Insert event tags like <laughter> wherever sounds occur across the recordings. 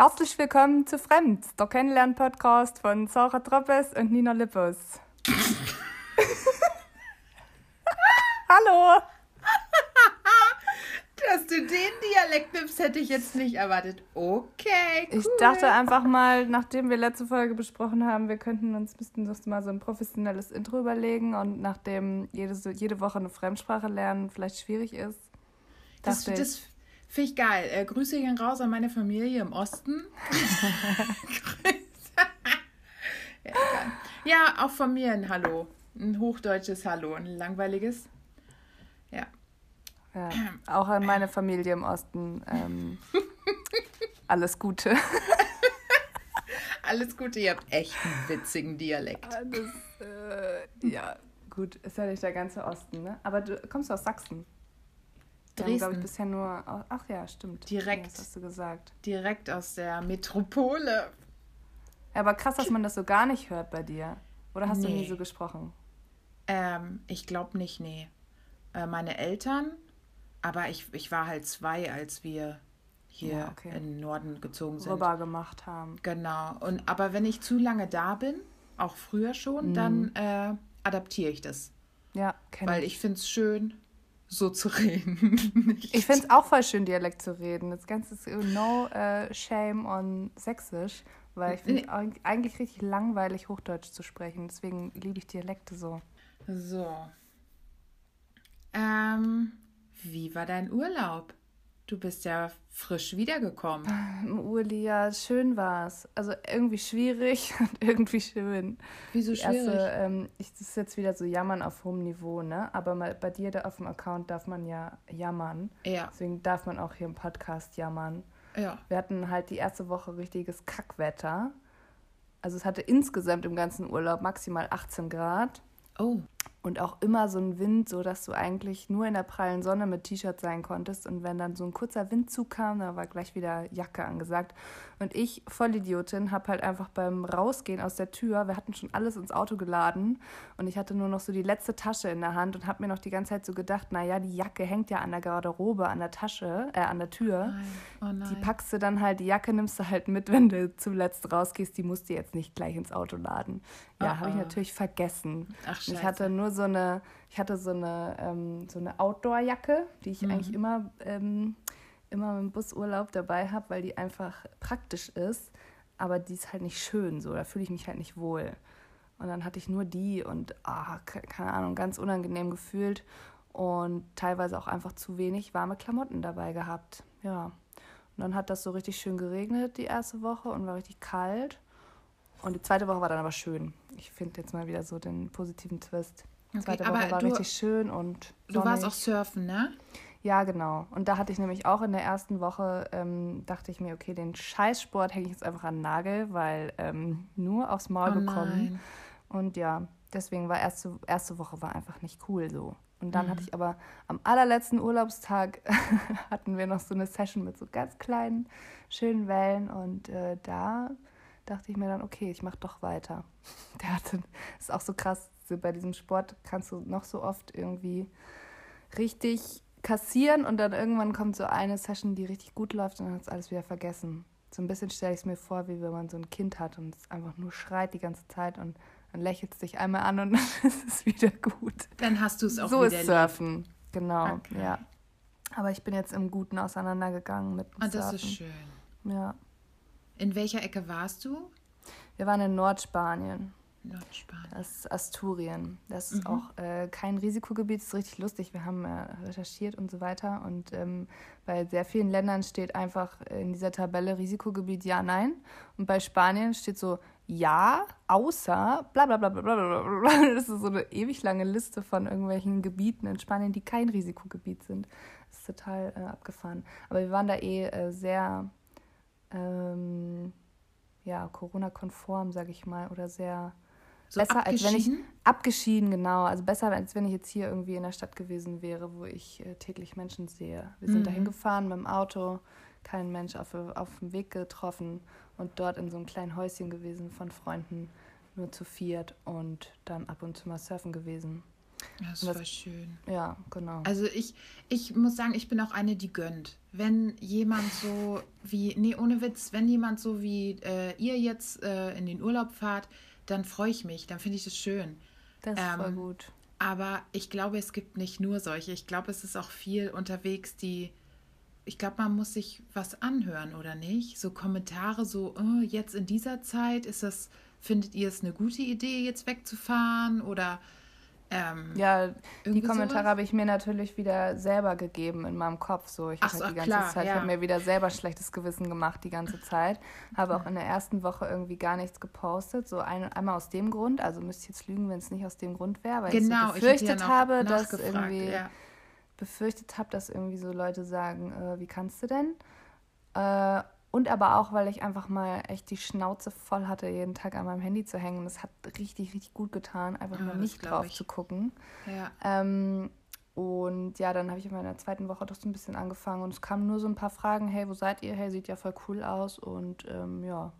Herzlich willkommen zu Fremd, der Kennenlern-Podcast von Sarah Troppes und Nina Lippos. <laughs> Hallo! Dass du den Dialekt nimmst, hätte ich jetzt nicht erwartet. Okay, cool. Ich dachte einfach mal, nachdem wir letzte Folge besprochen haben, wir könnten uns, müssten uns mal so ein professionelles Intro überlegen und nachdem jede, jede Woche eine Fremdsprache lernen vielleicht schwierig ist. Das, das finde ich geil. Äh, Grüße gehen raus an meine Familie im Osten. <laughs> ja, ja, auch von mir ein Hallo. Ein hochdeutsches Hallo, ein langweiliges. Ja. Ja, <clears throat> auch an meine Familie im Osten. Ähm, <laughs> alles Gute. alles Gute, ihr habt echt einen witzigen Dialekt. Das, äh, ja, gut, ist ja nicht der ganze Osten, ne? Aber du kommst aus Sachsen. Dresden. glaube ich, bisher nur. Ach ja, stimmt. Direkt. Ja, hast du gesagt. Direkt aus der Metropole. aber krass, dass man das so gar nicht hört bei dir. Oder hast nee. du nie so gesprochen? Ähm, ich glaube nicht, nee. Äh, meine Eltern aber ich, ich war halt zwei, als wir hier ja, okay. in den Norden gezogen sind. Rüber gemacht haben. Genau. Und aber wenn ich zu lange da bin, auch früher schon, mhm. dann äh, adaptiere ich das. Ja, kenne Weil ich finde es schön, so zu reden. <laughs> ich finde es auch voll schön, Dialekt zu reden. Das Ganze ist no uh, shame on Sächsisch, weil ich finde es eigentlich richtig langweilig, Hochdeutsch zu sprechen. Deswegen liebe ich Dialekte so. So. Ähm, wie war dein Urlaub? Du bist ja frisch wiedergekommen. Uli, ja, schön war's. Also irgendwie schwierig <laughs> und irgendwie schön. Wieso schwierig? Erste, ähm, ich, das ist jetzt wieder so Jammern auf hohem Niveau, ne? Aber mal, bei dir da auf dem Account darf man ja jammern. Ja. Deswegen darf man auch hier im Podcast jammern. Ja. Wir hatten halt die erste Woche richtiges Kackwetter. Also es hatte insgesamt im ganzen Urlaub maximal 18 Grad. Oh und auch immer so ein Wind, so dass du eigentlich nur in der prallen Sonne mit T-Shirt sein konntest und wenn dann so ein kurzer Windzug kam, da war gleich wieder Jacke angesagt und ich, Vollidiotin, habe halt einfach beim Rausgehen aus der Tür, wir hatten schon alles ins Auto geladen und ich hatte nur noch so die letzte Tasche in der Hand und habe mir noch die ganze Zeit so gedacht, naja, die Jacke hängt ja an der Garderobe, an der Tasche, äh, an der Tür. Oh nein. Die packst du dann halt, die Jacke nimmst du halt mit, wenn du zuletzt rausgehst, die musst du jetzt nicht gleich ins Auto laden. Ja, oh, habe ich natürlich vergessen. Ach, ich hatte nur so eine, ich hatte so eine, ähm, so eine Outdoor-Jacke, die ich mhm. eigentlich immer ähm, immer im Busurlaub dabei habe, weil die einfach praktisch ist, aber die ist halt nicht schön so, da fühle ich mich halt nicht wohl. Und dann hatte ich nur die und, ah, keine Ahnung, ganz unangenehm gefühlt und teilweise auch einfach zu wenig warme Klamotten dabei gehabt. Ja. Und dann hat das so richtig schön geregnet die erste Woche und war richtig kalt. Und die zweite Woche war dann aber schön. Ich finde jetzt mal wieder so den positiven Twist. Die zweite okay, Woche war du, richtig schön und. Sonnig. Du warst auch surfen, ne? Ja, genau. Und da hatte ich nämlich auch in der ersten Woche, ähm, dachte ich mir, okay, den Scheißsport hänge ich jetzt einfach an den Nagel, weil ähm, nur aufs Maul oh bekommen. Und ja, deswegen war erste, erste Woche war einfach nicht cool so. Und dann mhm. hatte ich aber am allerletzten Urlaubstag <laughs> hatten wir noch so eine Session mit so ganz kleinen, schönen Wellen und äh, da dachte ich mir dann, okay, ich mache doch weiter. <laughs> Der hatte, ist auch so krass, so bei diesem Sport kannst du noch so oft irgendwie richtig kassieren und dann irgendwann kommt so eine Session, die richtig gut läuft und dann hat es alles wieder vergessen. So ein bisschen stelle ich es mir vor, wie wenn man so ein Kind hat und es einfach nur schreit die ganze Zeit und dann lächelt es dich einmal an und <laughs> dann ist es wieder gut. Dann hast du es auch so wieder. So ist Surfen, lieb. genau, okay. ja. Aber ich bin jetzt im Guten auseinandergegangen mit dem Und ah, das ist schön. Ja. In welcher Ecke warst du? Wir waren in Nordspanien. Nordspanien. Das ist Asturien. Das ist mhm. auch äh, kein Risikogebiet, das ist richtig lustig. Wir haben äh, recherchiert und so weiter. Und ähm, bei sehr vielen Ländern steht einfach in dieser Tabelle Risikogebiet ja, nein. Und bei Spanien steht so ja, außer bla bla bla bla bla bla. Das ist so eine ewig lange Liste von irgendwelchen Gebieten in Spanien, die kein Risikogebiet sind. Das ist total äh, abgefahren. Aber wir waren da eh äh, sehr ähm, ja, Corona-konform, sag ich mal, oder sehr so besser, als wenn ich abgeschieden, genau. Also besser, als wenn ich jetzt hier irgendwie in der Stadt gewesen wäre, wo ich äh, täglich Menschen sehe. Wir sind mhm. dahin gefahren mit dem Auto, keinen Mensch auf, auf dem Weg getroffen und dort in so einem kleinen Häuschen gewesen von Freunden, nur zu viert und dann ab und zu mal surfen gewesen. Das, das war schön. Ja, genau. Also ich, ich muss sagen, ich bin auch eine, die gönnt. Wenn jemand so wie, nee, ohne Witz, wenn jemand so wie äh, ihr jetzt äh, in den Urlaub fahrt, dann freue ich mich, dann finde ich das schön. Das ist ähm, voll gut. Aber ich glaube, es gibt nicht nur solche. Ich glaube, es ist auch viel unterwegs, die. Ich glaube, man muss sich was anhören, oder nicht? So Kommentare, so, oh, jetzt in dieser Zeit ist das, findet ihr es eine gute Idee, jetzt wegzufahren? Oder ähm, ja, die Kommentare habe ich mir natürlich wieder selber gegeben in meinem Kopf. So, ich habe halt die ganze klar, Zeit, ja. habe mir wieder selber schlechtes Gewissen gemacht die ganze Zeit. Habe auch in der ersten Woche irgendwie gar nichts gepostet. So ein, einmal aus dem Grund, also müsste ich jetzt lügen, wenn es nicht aus dem Grund wäre, weil genau, ich so befürchtet ich ja habe, dass irgendwie ja. befürchtet habe, dass irgendwie so Leute sagen, äh, wie kannst du denn? Äh, und aber auch, weil ich einfach mal echt die Schnauze voll hatte, jeden Tag an meinem Handy zu hängen. Das hat richtig, richtig gut getan, einfach ja, mal nicht drauf ich. zu gucken. Ja. Ähm, und ja, dann habe ich in meiner zweiten Woche doch so ein bisschen angefangen und es kamen nur so ein paar Fragen, hey, wo seid ihr? Hey, sieht ja voll cool aus. Und ähm, ja,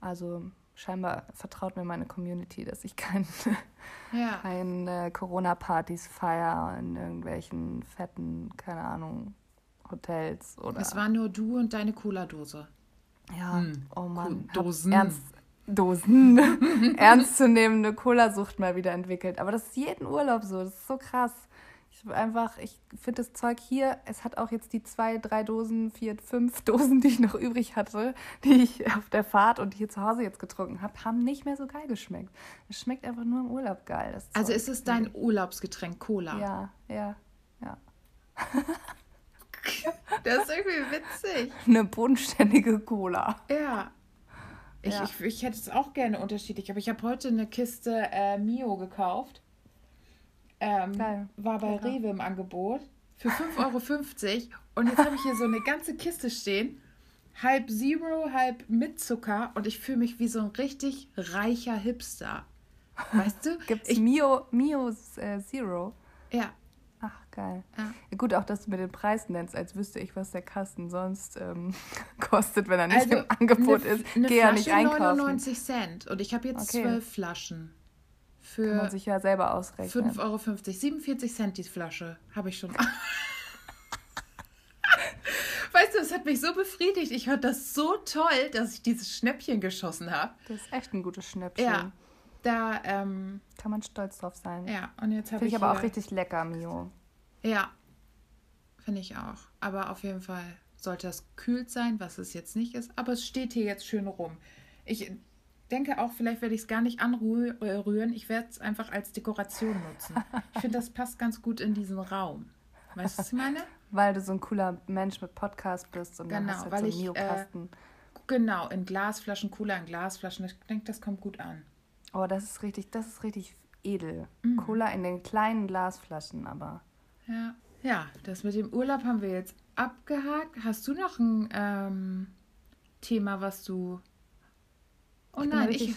also scheinbar vertraut mir meine Community, dass ich kein, ja. <laughs> keine Corona-Partys feiere in irgendwelchen fetten, keine Ahnung, Hotels oder. Es war nur du und deine Cola-Dose. Ja, hm. oh Mann. Dosen. Ernst, Dosen. <laughs> ernstzunehmende Cola-Sucht mal wieder entwickelt. Aber das ist jeden Urlaub so. Das ist so krass. Ich einfach, ich finde das Zeug hier, es hat auch jetzt die zwei, drei Dosen, vier, fünf <laughs> Dosen, die ich noch übrig hatte, die ich auf der Fahrt und hier zu Hause jetzt getrunken habe, haben nicht mehr so geil geschmeckt. Es schmeckt einfach nur im Urlaub geil. also ist es dein Urlaubsgetränk Cola? Ja, ja, ja. <laughs> <laughs> Das ist irgendwie witzig. Eine bodenständige Cola. Ja. Ich, ja. ich, ich hätte es auch gerne unterschiedlich, aber ich habe heute eine Kiste äh, Mio gekauft. Ähm, Geil. War bei ja. Rewe im Angebot für 5,50 Euro. Und jetzt habe ich hier so eine ganze Kiste stehen. Halb Zero, halb mit Zucker. Und ich fühle mich wie so ein richtig reicher Hipster. Weißt du? <laughs> Gibt es Mio, Mio äh, Zero? Ja, geil. Ja. gut, auch dass du mir den Preis nennst, als wüsste ich, was der Kasten sonst ähm, <laughs> kostet, wenn er nicht also, im Angebot ne, ist. Eine Geh ja nicht einkaufen. 99 Cent und ich habe jetzt okay. zwölf Flaschen. Für Kann man sich ja selber ausrechnen. 5,50 Euro. 47 Cent die Flasche. Habe ich schon. <laughs> weißt du, es hat mich so befriedigt. Ich fand das so toll, dass ich dieses Schnäppchen geschossen habe. Das ist echt ein gutes Schnäppchen. Ja. Da ähm, kann man stolz drauf sein. Ja, und jetzt habe ich. Finde ich aber auch richtig lecker, Mio. Ja, finde ich auch. Aber auf jeden Fall sollte das kühlt sein, was es jetzt nicht ist. Aber es steht hier jetzt schön rum. Ich denke auch, vielleicht werde ich es gar nicht anrühren. Ich werde es einfach als Dekoration nutzen. Ich finde, das passt ganz gut in diesen Raum. Weißt du, was ich meine? Weil du so ein cooler Mensch mit Podcast bist und genau, dann hast du weil so ich, äh, Genau, in Glasflaschen, cooler in Glasflaschen. Ich denke, das kommt gut an. Oh, das ist richtig, das ist richtig edel. Mhm. Cola in den kleinen Glasflaschen, aber. Ja. Ja, das mit dem Urlaub haben wir jetzt abgehakt. Hast du noch ein ähm, Thema, was du. Oh ich nein, richtig,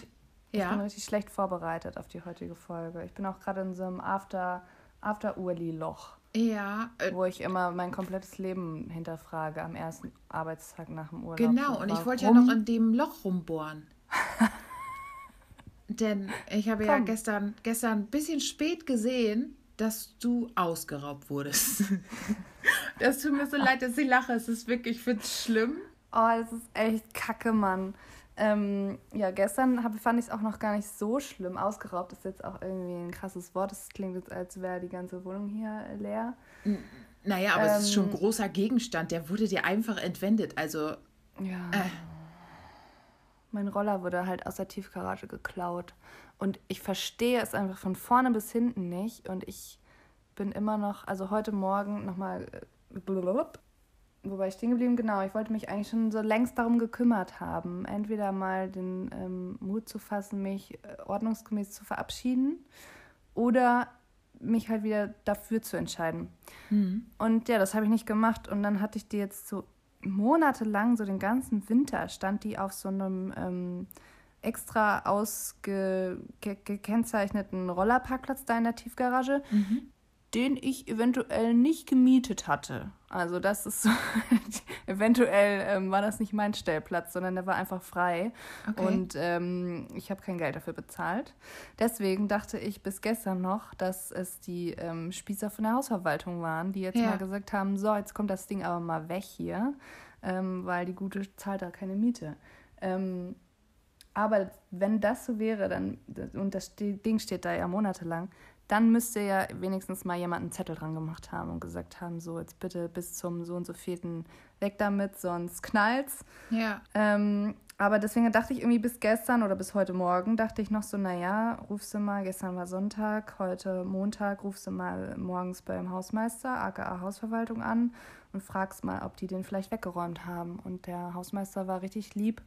ich, ja. ich bin richtig schlecht vorbereitet auf die heutige Folge. Ich bin auch gerade in so einem After, After-Urli-Loch. Ja. Äh, wo ich immer mein komplettes Leben hinterfrage am ersten Arbeitstag nach dem Urlaub. Genau, und ich wollte ja noch in dem Loch rumbohren. <laughs> Denn ich habe ja gestern, gestern ein bisschen spät gesehen, dass du ausgeraubt wurdest. <laughs> das tut mir so leid, dass ich lache. Es ist wirklich, ich finde es schlimm. Oh, das ist echt kacke, Mann. Ähm, ja, gestern hab, fand ich es auch noch gar nicht so schlimm. Ausgeraubt ist jetzt auch irgendwie ein krasses Wort. Das klingt jetzt, als wäre die ganze Wohnung hier leer. Naja, aber ähm, es ist schon ein ähm, großer Gegenstand. Der wurde dir einfach entwendet. Also. Ja. Äh. Mein Roller wurde halt aus der Tiefgarage geklaut. Und ich verstehe es einfach von vorne bis hinten nicht. Und ich bin immer noch, also heute Morgen nochmal, äh, wobei ich stehen geblieben, genau, ich wollte mich eigentlich schon so längst darum gekümmert haben. Entweder mal den ähm, Mut zu fassen, mich äh, ordnungsgemäß zu verabschieden oder mich halt wieder dafür zu entscheiden. Mhm. Und ja, das habe ich nicht gemacht. Und dann hatte ich die jetzt so monatelang, so den ganzen Winter, stand die auf so einem ähm, extra ausgekennzeichneten Rollerparkplatz da in der Tiefgarage. Mhm. den ich eventuell nicht gemietet hatte. Also das ist so, <laughs> eventuell ähm, war das nicht mein Stellplatz, sondern der war einfach frei okay. und ähm, ich habe kein Geld dafür bezahlt. Deswegen dachte ich bis gestern noch, dass es die ähm, Spießer von der Hausverwaltung waren, die jetzt ja. mal gesagt haben, so, jetzt kommt das Ding aber mal weg hier, ähm, weil die Gute zahlt da keine Miete. Ähm, aber wenn das so wäre, dann, und das Ding steht da ja monatelang, dann müsste ja wenigstens mal jemand einen Zettel dran gemacht haben und gesagt haben, so jetzt bitte bis zum so und so vierten weg damit, sonst knallt's. Ja. Ähm, aber deswegen dachte ich irgendwie bis gestern oder bis heute Morgen, dachte ich noch so, naja, rufst du mal, gestern war Sonntag, heute Montag, rufst du mal morgens beim Hausmeister, aka Hausverwaltung an und fragst mal, ob die den vielleicht weggeräumt haben. Und der Hausmeister war richtig lieb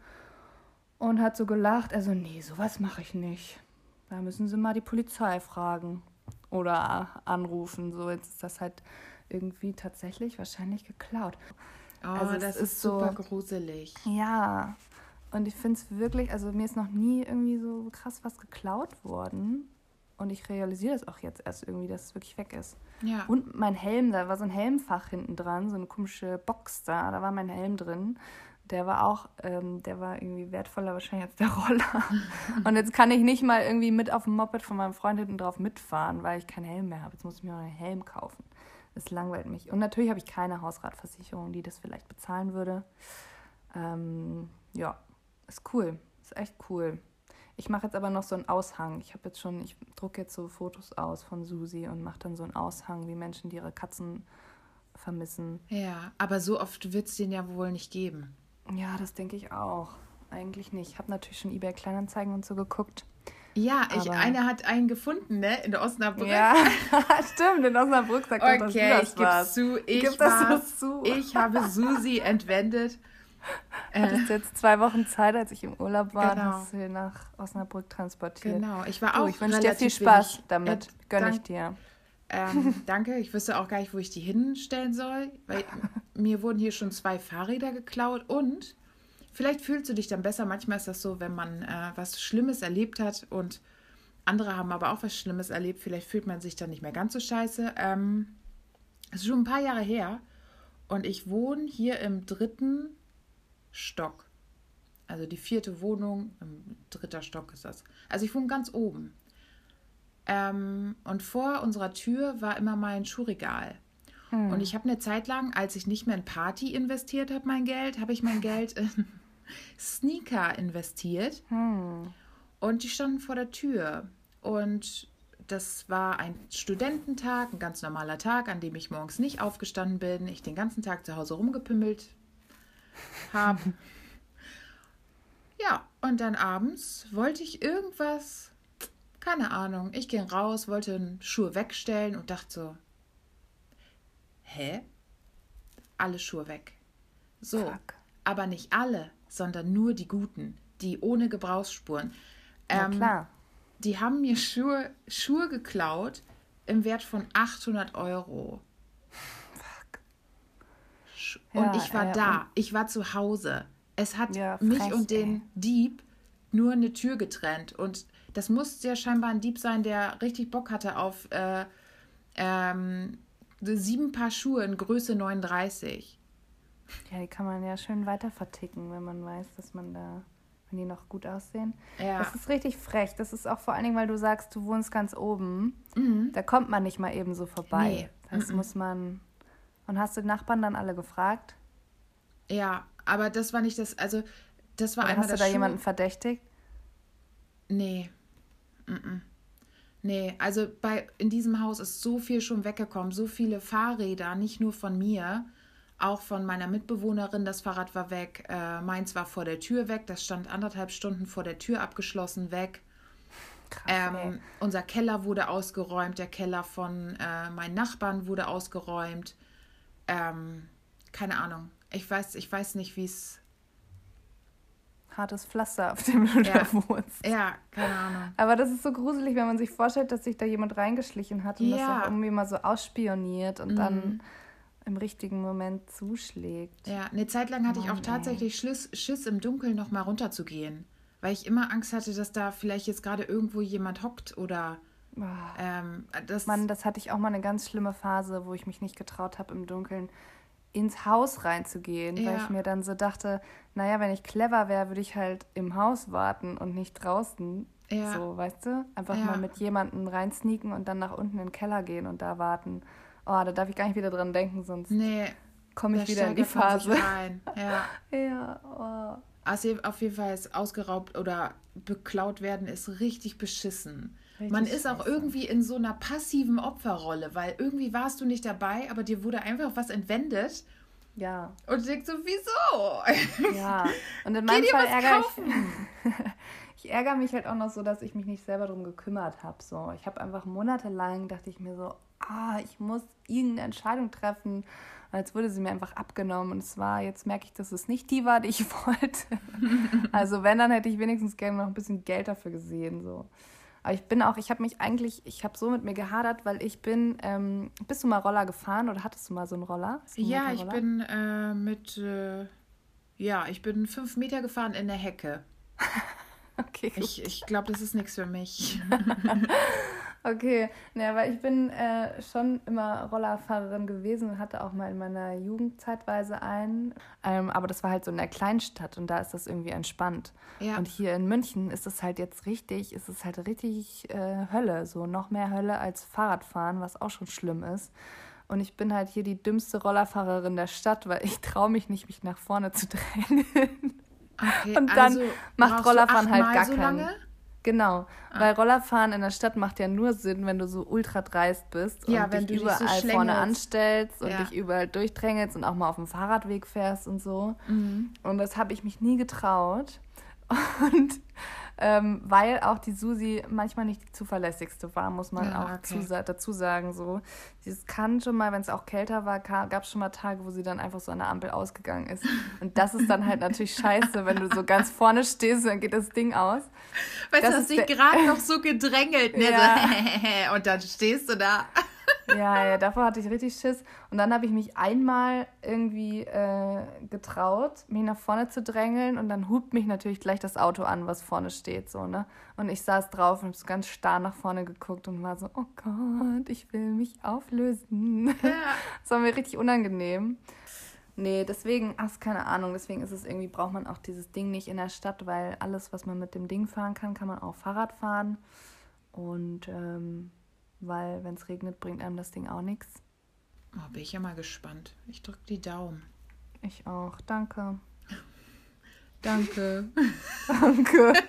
und hat so gelacht. Also, nee, sowas mache ich nicht. Da müssen sie mal die Polizei fragen oder anrufen. So, jetzt ist das halt irgendwie tatsächlich wahrscheinlich geklaut. Oh, also das ist, ist super so, gruselig. Ja. Und ich finde es wirklich, also mir ist noch nie irgendwie so krass was geklaut worden. Und ich realisiere das auch jetzt erst irgendwie, dass es wirklich weg ist. Ja. Und mein Helm, da war so ein Helmfach hinten dran, so eine komische Box da, da war mein Helm drin der war auch, ähm, der war irgendwie wertvoller wahrscheinlich als der Roller. <laughs> und jetzt kann ich nicht mal irgendwie mit auf dem Moped von meinem Freund hinten drauf mitfahren, weil ich keinen Helm mehr habe. Jetzt muss ich mir einen Helm kaufen. Das langweilt mich. Und natürlich habe ich keine Hausratversicherung, die das vielleicht bezahlen würde. Ähm, ja, ist cool. Ist echt cool. Ich mache jetzt aber noch so einen Aushang. Ich habe jetzt schon, ich drucke jetzt so Fotos aus von Susi und mache dann so einen Aushang, wie Menschen, die ihre Katzen vermissen. Ja, aber so oft wird es den ja wohl nicht geben. Ja, das denke ich auch. Eigentlich nicht. Ich habe natürlich schon eBay Kleinanzeigen und so geguckt. Ja, ich, eine hat einen gefunden, ne? In Osnabrück. Ja, <laughs> stimmt, in Osnabrück sagt okay, dass du das ich gebe zu, ich Gib das so zu. Ich habe Susi entwendet. <laughs> Hattest du jetzt zwei Wochen Zeit, als ich im Urlaub war, genau. hast du nach Osnabrück transportiert. Genau, ich war auch. Oh, ich wünsche dir viel Spaß damit. Gönn ich dir. Ähm, <laughs> danke. Ich wüsste auch gar nicht, wo ich die hinstellen soll, weil <laughs> mir wurden hier schon zwei Fahrräder geklaut und vielleicht fühlst du dich dann besser. Manchmal ist das so, wenn man äh, was Schlimmes erlebt hat und andere haben aber auch was Schlimmes erlebt. Vielleicht fühlt man sich dann nicht mehr ganz so scheiße. Ähm, es ist schon ein paar Jahre her und ich wohne hier im dritten Stock. Also die vierte Wohnung, im dritter Stock ist das. Also ich wohne ganz oben. Ähm, und vor unserer Tür war immer mein Schuhregal. Hm. Und ich habe eine Zeit lang, als ich nicht mehr in Party investiert habe, mein Geld, habe ich mein <laughs> Geld in Sneaker investiert. Hm. Und die standen vor der Tür. Und das war ein Studententag, ein ganz normaler Tag, an dem ich morgens nicht aufgestanden bin, ich den ganzen Tag zu Hause rumgepimmelt habe. <laughs> ja, und dann abends wollte ich irgendwas keine Ahnung. Ich ging raus, wollte Schuhe wegstellen und dachte so, hä? Alle Schuhe weg. So, Fuck. aber nicht alle, sondern nur die guten, die ohne Gebrauchsspuren. Ähm, klar. Die haben mir Schuhe, Schuhe geklaut im Wert von 800 Euro. Fuck. Und ja, ich war äh, da, ich war zu Hause. Es hat ja, mich frech, und den ey. Dieb nur eine Tür getrennt und das muss ja scheinbar ein Dieb sein, der richtig Bock hatte auf äh, ähm, sieben Paar Schuhe in Größe 39. Ja, die kann man ja schön weiter verticken, wenn man weiß, dass man da, wenn die noch gut aussehen. Ja. Das ist richtig frech. Das ist auch vor allen Dingen, weil du sagst, du wohnst ganz oben. Mhm. Da kommt man nicht mal eben so vorbei. Nee. Das mhm. muss man. Und hast du die Nachbarn dann alle gefragt? Ja, aber das war nicht das. Also, das war Oder einmal hast du da Schuh jemanden verdächtigt? Nee. Nee, also bei, in diesem Haus ist so viel schon weggekommen, so viele Fahrräder, nicht nur von mir, auch von meiner Mitbewohnerin, das Fahrrad war weg, äh, meins war vor der Tür weg, das stand anderthalb Stunden vor der Tür abgeschlossen weg. Krass, ähm, unser Keller wurde ausgeräumt, der Keller von äh, meinen Nachbarn wurde ausgeräumt. Ähm, keine Ahnung. Ich weiß, ich weiß nicht, wie es hartes Pflaster, auf dem <laughs> du ja. da wohnst. Ja, keine Ahnung. Aber das ist so gruselig, wenn man sich vorstellt, dass sich da jemand reingeschlichen hat und ja. das auch irgendwie mal so ausspioniert und mhm. dann im richtigen Moment zuschlägt. Ja, eine Zeit lang hatte Mann, ich auch tatsächlich Schiss, Schiss im Dunkeln noch mal runterzugehen, weil ich immer Angst hatte, dass da vielleicht jetzt gerade irgendwo jemand hockt oder Oh. Ähm, das Mann, das hatte ich auch mal eine ganz schlimme Phase, wo ich mich nicht getraut habe, im Dunkeln ins Haus reinzugehen, ja. weil ich mir dann so dachte, naja, wenn ich clever wäre, würde ich halt im Haus warten und nicht draußen. Ja. So, weißt du? Einfach ja. mal mit jemandem reinsneaken und dann nach unten in den Keller gehen und da warten. Oh, da darf ich gar nicht wieder dran denken, sonst nee, komme ich wieder in die Phase. Ja. <laughs> ja oh. Also auf jeden Fall ist ausgeraubt oder beklaut werden ist richtig beschissen. Richtig Man ist auch irgendwie in so einer passiven Opferrolle, weil irgendwie warst du nicht dabei, aber dir wurde einfach was entwendet. Ja. Und du denkst so, wieso? Ja. <laughs> Und in meinem Fall ärgere ich, <laughs> ich ärgere mich halt auch noch so, dass ich mich nicht selber darum gekümmert habe. So, ich habe einfach monatelang dachte ich mir so, ah, ich muss irgendeine Entscheidung treffen. Und jetzt wurde sie mir einfach abgenommen. Und zwar, jetzt merke ich, dass es nicht die war, die ich <laughs> wollte. also wenn, dann hätte ich wenigstens gerne noch ein bisschen Geld dafür gesehen. So. Aber ich bin auch, ich habe mich eigentlich, ich habe so mit mir gehadert, weil ich bin, ähm, bist du mal Roller gefahren oder hattest du mal so einen Roller? Ja, ich bin äh, mit, äh, ja, ich bin fünf Meter gefahren in der Hecke. <laughs> okay. Gut. Ich, ich glaube, das ist nichts für mich. <laughs> Okay, ne, weil ich bin äh, schon immer Rollerfahrerin gewesen und hatte auch mal in meiner Jugend zeitweise einen. Ähm, aber das war halt so in der Kleinstadt und da ist das irgendwie entspannt. Ja. Und hier in München ist es halt jetzt richtig, ist es halt richtig äh, Hölle, so noch mehr Hölle als Fahrradfahren, was auch schon schlimm ist. Und ich bin halt hier die dümmste Rollerfahrerin der Stadt, weil ich traue mich nicht, mich nach vorne zu drängen. Okay, <laughs> und dann also macht Rollerfahren halt gar so keinen. Lange? Genau, ah. weil Rollerfahren in der Stadt macht ja nur Sinn, wenn du so ultra dreist bist ja, und dich überall dich so vorne anstellst und ja. dich überall durchdrängelst und auch mal auf dem Fahrradweg fährst und so. Mhm. Und das habe ich mich nie getraut. <laughs> Und ähm, weil auch die Susi manchmal nicht die zuverlässigste war, muss man ja, auch okay. zu, dazu sagen. So. Es kann schon mal, wenn es auch kälter war, gab es schon mal Tage, wo sie dann einfach so an der Ampel ausgegangen ist. Und das ist dann halt natürlich scheiße, wenn du so ganz vorne stehst und dann geht das Ding aus. Weißt das du, hast dich gerade noch so gedrängelt, ne? Ja. So, <laughs> und dann stehst du da. Ja, ja, davor hatte ich richtig Schiss. Und dann habe ich mich einmal irgendwie äh, getraut, mich nach vorne zu drängeln und dann hupt mich natürlich gleich das Auto an, was vorne steht, so, ne? Und ich saß drauf und habe so ganz starr nach vorne geguckt und war so, oh Gott, ich will mich auflösen. Ja. Das war mir richtig unangenehm. Nee, deswegen, ach, keine Ahnung, deswegen ist es irgendwie, braucht man auch dieses Ding nicht in der Stadt, weil alles, was man mit dem Ding fahren kann, kann man auch Fahrrad fahren. Und ähm, weil wenn es regnet, bringt einem das Ding auch nichts. Oh, bin ich ja mal gespannt. Ich drücke die Daumen. Ich auch. Danke. <laughs> danke. danke. <laughs>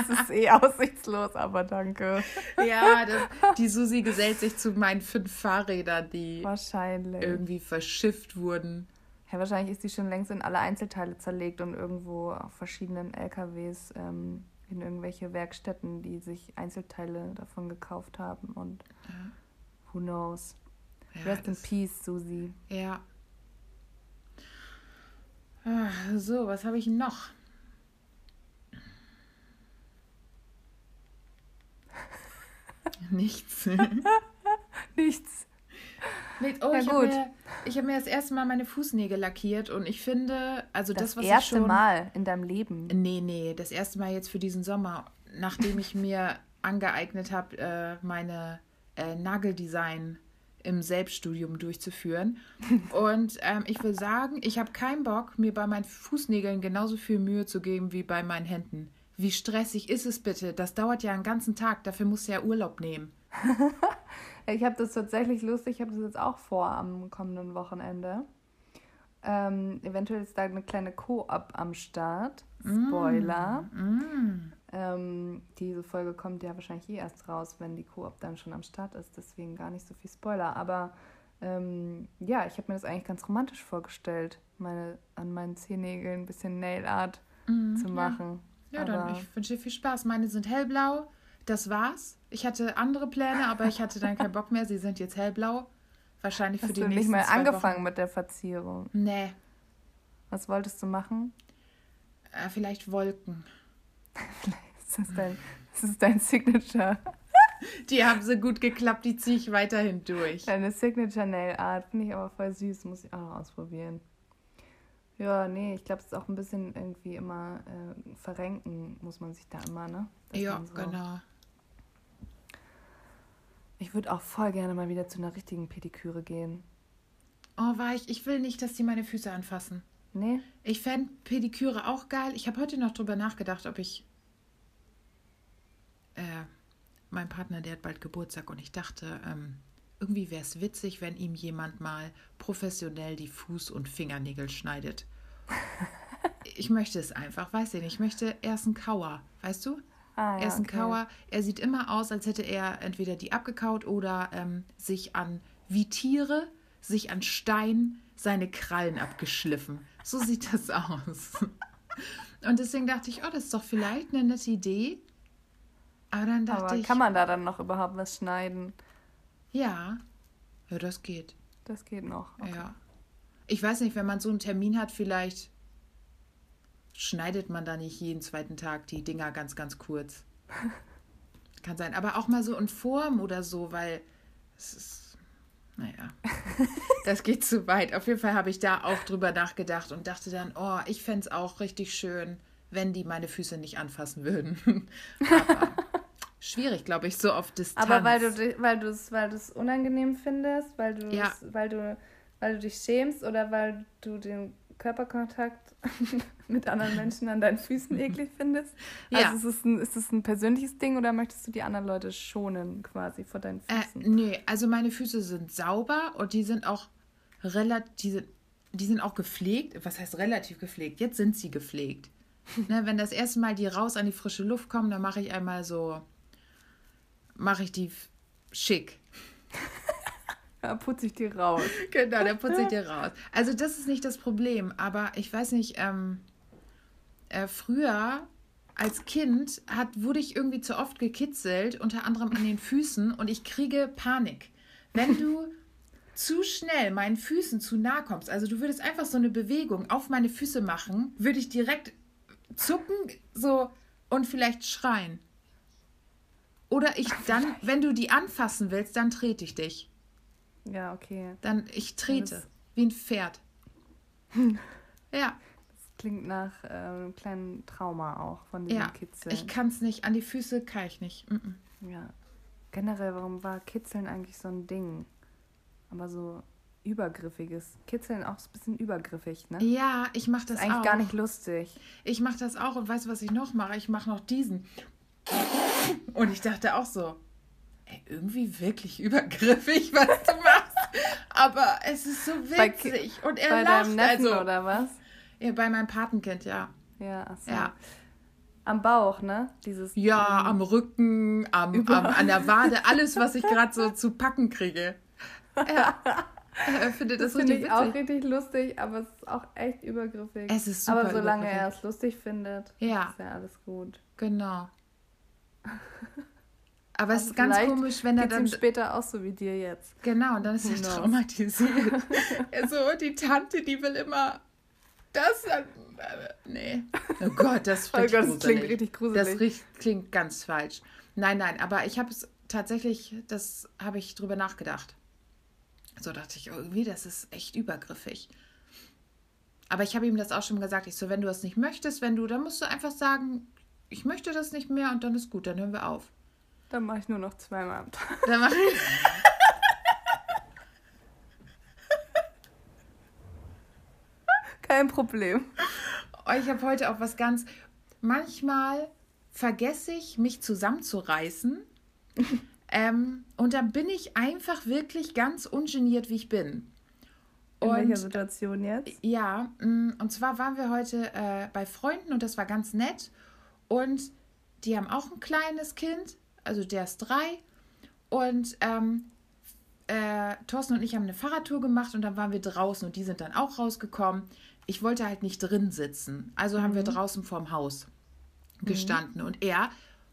Es ist eh aussichtslos, aber danke. Ja, das, die Susi gesellt sich zu meinen fünf Fahrrädern, die irgendwie verschifft wurden. Ja, wahrscheinlich ist die schon längst in alle Einzelteile zerlegt und irgendwo auf verschiedenen LKWs ähm, in irgendwelche Werkstätten, die sich Einzelteile davon gekauft haben und ja. who knows. Ja, Rest in peace, Susi. Ja. Ah, so, was habe ich noch? <laughs> Nichts. Nichts. Nicht, oh, ich habe mir, hab mir das erste Mal meine Fußnägel lackiert und ich finde, also das, das was erste ich schon, Mal in deinem Leben? Nee, nee, das erste Mal jetzt für diesen Sommer, nachdem ich mir angeeignet habe, äh, meine äh, Nageldesign im Selbststudium durchzuführen. Und ähm, ich will sagen, ich habe keinen Bock, mir bei meinen Fußnägeln genauso viel Mühe zu geben wie bei meinen Händen. Wie stressig ist es bitte? Das dauert ja einen ganzen Tag, dafür musst du ja Urlaub nehmen. <laughs> Ich habe das tatsächlich lustig, ich habe das jetzt auch vor am kommenden Wochenende. Ähm, eventuell ist da eine kleine Co-op am Start. Spoiler. Mm, mm. Ähm, diese Folge kommt ja wahrscheinlich eh erst raus, wenn die Co-op dann schon am Start ist. Deswegen gar nicht so viel Spoiler. Aber ähm, ja, ich habe mir das eigentlich ganz romantisch vorgestellt, meine, an meinen Zehennägeln ein bisschen Nail Art mm, zu machen. Ja, ja dann ich wünsche dir viel Spaß. Meine sind hellblau das war's. Ich hatte andere Pläne, aber ich hatte dann keinen Bock mehr. Sie sind jetzt hellblau. Wahrscheinlich für Hast die du nächsten nicht mehr angefangen Wochen. mit der Verzierung? Nee. Was wolltest du machen? Äh, vielleicht Wolken. das, ist dein, das ist dein Signature. Die haben so gut geklappt, die ziehe ich weiterhin durch. Deine Signature Nail Art finde ich aber voll süß, muss ich auch ausprobieren. Ja, nee, ich glaube, es ist auch ein bisschen irgendwie immer äh, verrenken, muss man sich da immer, ne? Dass ja, so genau. Ich würde auch voll gerne mal wieder zu einer richtigen Pediküre gehen. Oh, war ich. Ich will nicht, dass die meine Füße anfassen. Nee? Ich fände Pediküre auch geil. Ich habe heute noch drüber nachgedacht, ob ich. Äh, mein Partner, der hat bald Geburtstag und ich dachte, ähm, irgendwie wäre es witzig, wenn ihm jemand mal professionell die Fuß- und Fingernägel schneidet. <laughs> ich möchte es einfach, weiß ich nicht. Ich möchte erst einen Kauer, weißt du? Ah, ja, er ist ein okay. Kauer. Er sieht immer aus, als hätte er entweder die abgekaut oder ähm, sich an, wie Tiere, sich an Stein seine Krallen abgeschliffen. So sieht das aus. <laughs> Und deswegen dachte ich, oh, das ist doch vielleicht eine nette Idee. Aber dann dachte Aber ich. Kann man da dann noch überhaupt was schneiden? Ja. Ja, das geht. Das geht noch. Okay. Ja. Ich weiß nicht, wenn man so einen Termin hat, vielleicht schneidet man da nicht jeden zweiten Tag die Dinger ganz, ganz kurz. <laughs> Kann sein. Aber auch mal so in Form oder so, weil es ist, naja, <laughs> das geht zu weit. Auf jeden Fall habe ich da auch drüber nachgedacht und dachte dann, oh, ich fände es auch richtig schön, wenn die meine Füße nicht anfassen würden. <laughs> Aber schwierig, glaube ich, so auf Distanz. Aber weil du weil du es weil unangenehm findest, weil du ja. weil du weil du dich schämst oder weil du den Körperkontakt <laughs> mit anderen Menschen an deinen Füßen eklig findest? Ja. Also ist es, ein, ist es ein persönliches Ding oder möchtest du die anderen Leute schonen quasi vor deinen äh, Füßen? Äh, nee, also meine Füße sind sauber und die sind auch relativ, die sind, die sind auch gepflegt. Was heißt relativ gepflegt? Jetzt sind sie gepflegt. <laughs> ne, wenn das erste Mal die raus an die frische Luft kommen, dann mache ich einmal so, mache ich die schick. <laughs> <laughs> Da putze ich die raus. <laughs> Genau, da putze ich die raus. Also das ist nicht das Problem, aber ich weiß nicht, ähm, äh, früher als Kind hat, wurde ich irgendwie zu oft gekitzelt, unter anderem an den Füßen und ich kriege Panik. Wenn du <laughs> zu schnell meinen Füßen zu nahe kommst, also du würdest einfach so eine Bewegung auf meine Füße machen, würde ich direkt zucken so und vielleicht schreien. Oder ich dann, wenn du die anfassen willst, dann trete ich dich. Ja, okay. Dann, ich trete das wie ein Pferd. <laughs> ja. Das klingt nach äh, einem kleinen Trauma auch von diesem ja, Kitzeln. Ich kann es nicht. An die Füße kann ich nicht. Mm -mm. Ja. Generell, warum war Kitzeln eigentlich so ein Ding? Aber so übergriffiges. Kitzeln auch so ein bisschen übergriffig, ne? Ja, ich mache das, das ist eigentlich auch. gar nicht lustig. Ich mache das auch und weißt du, was ich noch mache? Ich mache noch diesen. Und ich dachte auch so, ey, irgendwie wirklich <laughs> übergriffig, was du machst. Aber es ist so witzig. Bei, und er bei lacht. Deinem Neffen also, oder was? Ja, bei meinem Patenkind, ja. Ja, achso. Ja. Am Bauch, ne? Dieses. Ja, am Rücken, am, am an der Wade, <laughs> alles, was ich gerade so zu packen kriege. Ja. <laughs> Er findet das, das finde ich witzig. auch richtig lustig, aber es ist auch echt übergriffig. Es ist super Aber solange er es lustig findet, ja. ist ja alles gut. Genau. Aber es ist ganz komisch, wenn er dann. später auch so wie dir jetzt. Genau, und dann ist er traumatisiert. <laughs> so, die Tante, die will immer das. Äh, nee. Oh Gott, das, <laughs> oh Gott, das klingt richtig gruselig. Das klingt ganz falsch. Nein, nein, aber ich habe es tatsächlich, das habe ich drüber nachgedacht. So dachte ich, irgendwie, das ist echt übergriffig. Aber ich habe ihm das auch schon gesagt. Ich so, wenn du das nicht möchtest, wenn du, dann musst du einfach sagen, ich möchte das nicht mehr und dann ist gut, dann hören wir auf. Dann mache ich nur noch zweimal am Tag. Dann mache ich. <laughs> Kein Problem. Oh, ich habe heute auch was ganz. Manchmal vergesse ich, mich zusammenzureißen. <laughs> ähm, und dann bin ich einfach wirklich ganz ungeniert, wie ich bin. In und, welcher Situation jetzt? Ja, mm, und zwar waren wir heute äh, bei Freunden und das war ganz nett. Und die haben auch ein kleines Kind also der ist drei. Und ähm, äh, Thorsten und ich haben eine Fahrradtour gemacht und dann waren wir draußen und die sind dann auch rausgekommen. Ich wollte halt nicht drin sitzen. Also mhm. haben wir mhm. draußen vorm Haus gestanden mhm. und er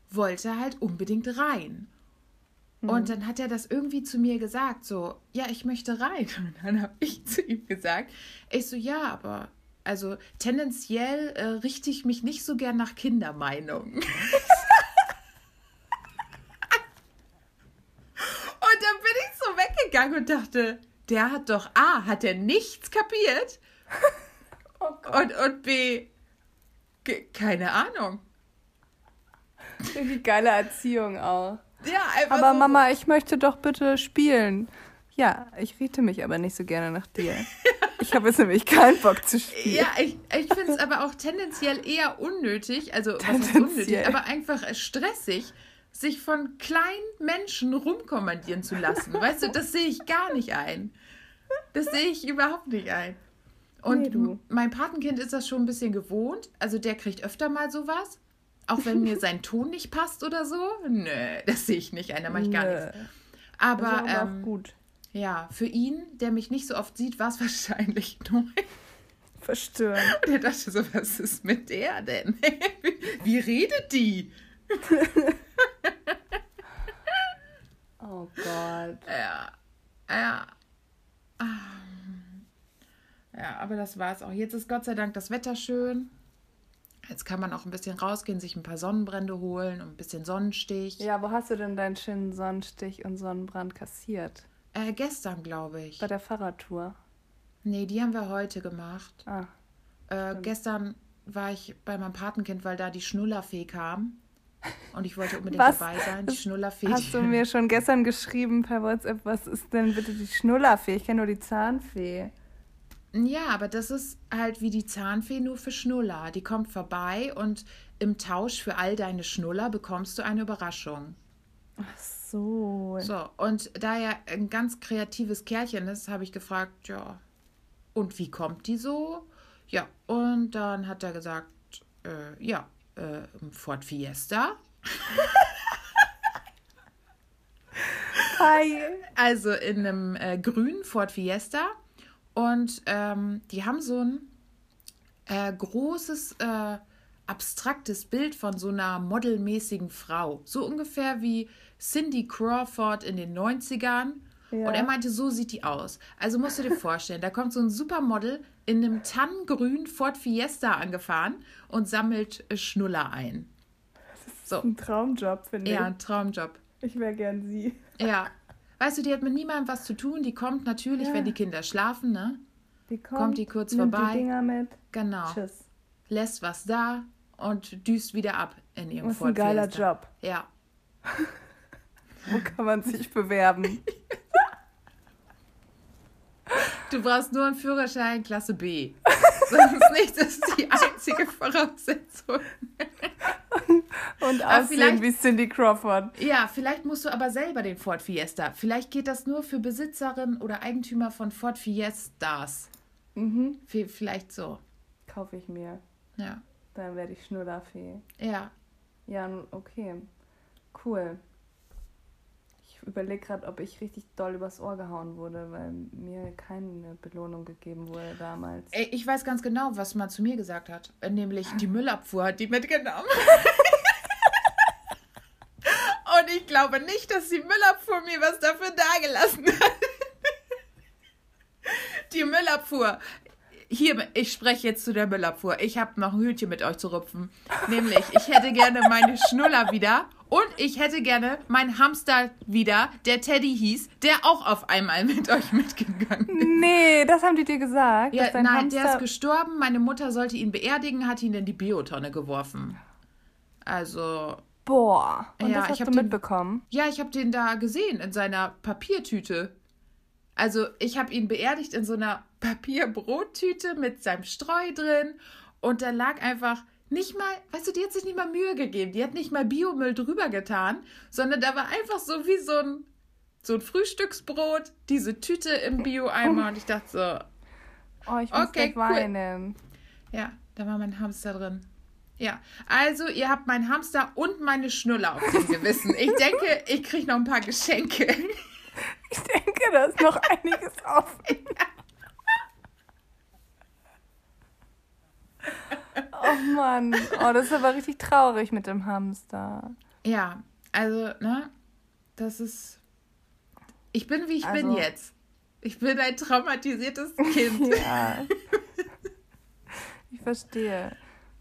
wollte halt unbedingt rein. Mhm. Und dann hat er das irgendwie zu mir gesagt, so, ja, ich möchte rein. <laughs> Und dann habe ich <laughs> zu ihm gesagt, ich so, ja, aber also tendenziell äh, richte ich mich nicht so gern nach Kindermeinungen. <laughs> weggegangen und dachte, der hat doch A, hat er nichts kapiert <laughs> oh und, und B, keine Ahnung. Wie geile Erziehung auch. Ja, einfach Aber so Mama, ich möchte doch bitte spielen. Ja, ich riete mich aber nicht so gerne nach dir. <laughs> Ich habe jetzt nämlich keinen Bock zu spielen. Ja, ich, ich finde es aber auch tendenziell eher unnötig, also unnötig, aber einfach stressig, sich von kleinen Menschen rumkommandieren zu lassen. <laughs> Weißt du, das sehe ich gar nicht ein. Das sehe ich überhaupt nicht ein. Und nee, mein Patenkind ist das schon ein bisschen gewohnt. Also der kriegt öfter mal sowas. Auch wenn mir <laughs> sein Ton nicht passt oder so. Nö, das sehe ich nicht ein, da mache ich gar Nö. nichts. Aber, aber ähm, gut. Ja, für ihn, der mich nicht so oft sieht, war es <laughs> wahrscheinlich neu. Verstörend. Und er dachte so, was ist mit der denn? Wie redet die? oh Gott. Ja. Ja. Ja, aber das war es auch. Jetzt ist Gott sei Dank das Wetter schön. Jetzt kann man auch ein bisschen rausgehen, sich ein paar Sonnenbrände holen und ein bisschen Sonnenstich. Ja, wo hast du denn deinen schönen Sonnenstich und Sonnenbrand kassiert? Äh, gestern, glaube ich. Bei der Fahrradtour. Nee, die haben wir heute gemacht. Ah. Äh, gestern war ich bei meinem Patenkind, weil da die Schnullerfee kam. Und ich wollte unbedingt was? dabei sein. Die Schnullerfee. Hast du mir schon gestern geschrieben per WhatsApp, was ist denn bitte die Schnullerfee? Ich kenne nur die Zahnfee. Ja, aber das ist halt wie die Zahnfee nur für Schnuller. Die kommt vorbei und im Tausch für all deine Schnuller bekommst du eine Überraschung. Ach so. So, und da er ein ganz kreatives Kerlchen ist, habe ich gefragt, ja, und wie kommt die so? Ja, und dann hat er gesagt, äh, ja, äh, Ford Fiesta. <laughs> Hi. Also in einem äh, grünen Ford Fiesta und ähm, die haben so ein äh, großes, äh, abstraktes Bild von so einer modelmäßigen Frau. So ungefähr wie Cindy Crawford in den 90ern. Ja. Und er meinte, so sieht die aus. Also musst du dir vorstellen, da kommt so ein Supermodel in einem tannengrünen Ford Fiesta angefahren und sammelt äh, Schnuller ein. Das ist so. ein Traumjob, finde ich. Ja, ein Traumjob. Ich wäre gern sie. Ja, Weißt du, die hat mit niemandem was zu tun. Die kommt natürlich, ja. wenn die Kinder schlafen, ne? Die kommt, kommt die kurz vorbei. Die Dinger mit. Genau. Tschüss. Lässt was da und düst wieder ab in ihrem Das ist ein geiler Job. Ja. <laughs> Wo kann man sich bewerben? <laughs> Du brauchst nur einen Führerschein Klasse B. <laughs> Sonst nicht, das ist die einzige Voraussetzung. Und aussehen wie Cindy Crawford. Ja, vielleicht musst du aber selber den Ford Fiesta. Vielleicht geht das nur für Besitzerinnen oder Eigentümer von Ford Fiestas. Mhm. Vielleicht so. Kaufe ich mir. Ja. Dann werde ich Schnullerfee. Ja. Ja, okay. Cool überlege gerade, ob ich richtig doll übers Ohr gehauen wurde, weil mir keine Belohnung gegeben wurde damals. Ey, ich weiß ganz genau, was man zu mir gesagt hat. Nämlich die Müllabfuhr hat die mitgenommen. <laughs> Ich glaube nicht, dass die Müllabfuhr mir was dafür dagelassen hat. die Müllabfuhr. Hier, ich spreche jetzt zu der Müllabfuhr. Ich habe noch ein Hütchen mit euch zu rupfen. Nämlich, ich hätte gerne meine Schnuller wieder und ich hätte gerne meinen Hamster wieder, der Teddy hieß, der auch auf einmal mit euch mitgegangen ist. Nee, das haben die dir gesagt. Ja, nein, Hamster... der ist gestorben. Meine Mutter sollte ihn beerdigen, hat ihn in die Biotonne geworfen. Also. Boah, und ja, das hast ich du mitbekommen? Den, ja, ich habe den da gesehen in seiner Papiertüte. Also, ich habe ihn beerdigt in so einer Papierbrottüte mit seinem Streu drin und da lag einfach nicht mal, weißt du, die hat sich nicht mal Mühe gegeben. Die hat nicht mal Biomüll drüber getan, sondern da war einfach so wie so ein, so ein Frühstücksbrot, diese Tüte im Bio-Eimer und ich dachte so, oh, ich muss okay, cool. weinen. Ja, da war mein Hamster drin. Ja, also ihr habt meinen Hamster und meine Schnuller auf dem Gewissen. Ich denke, ich kriege noch ein paar Geschenke. <laughs> Ich denke, da ist noch einiges <laughs> offen. Oh Mann, oh, das ist aber richtig traurig mit dem Hamster. Ja, also, ne, das ist. Ich bin, wie ich also, bin jetzt. Ich bin ein traumatisiertes <laughs> Kind. ja. Ich verstehe.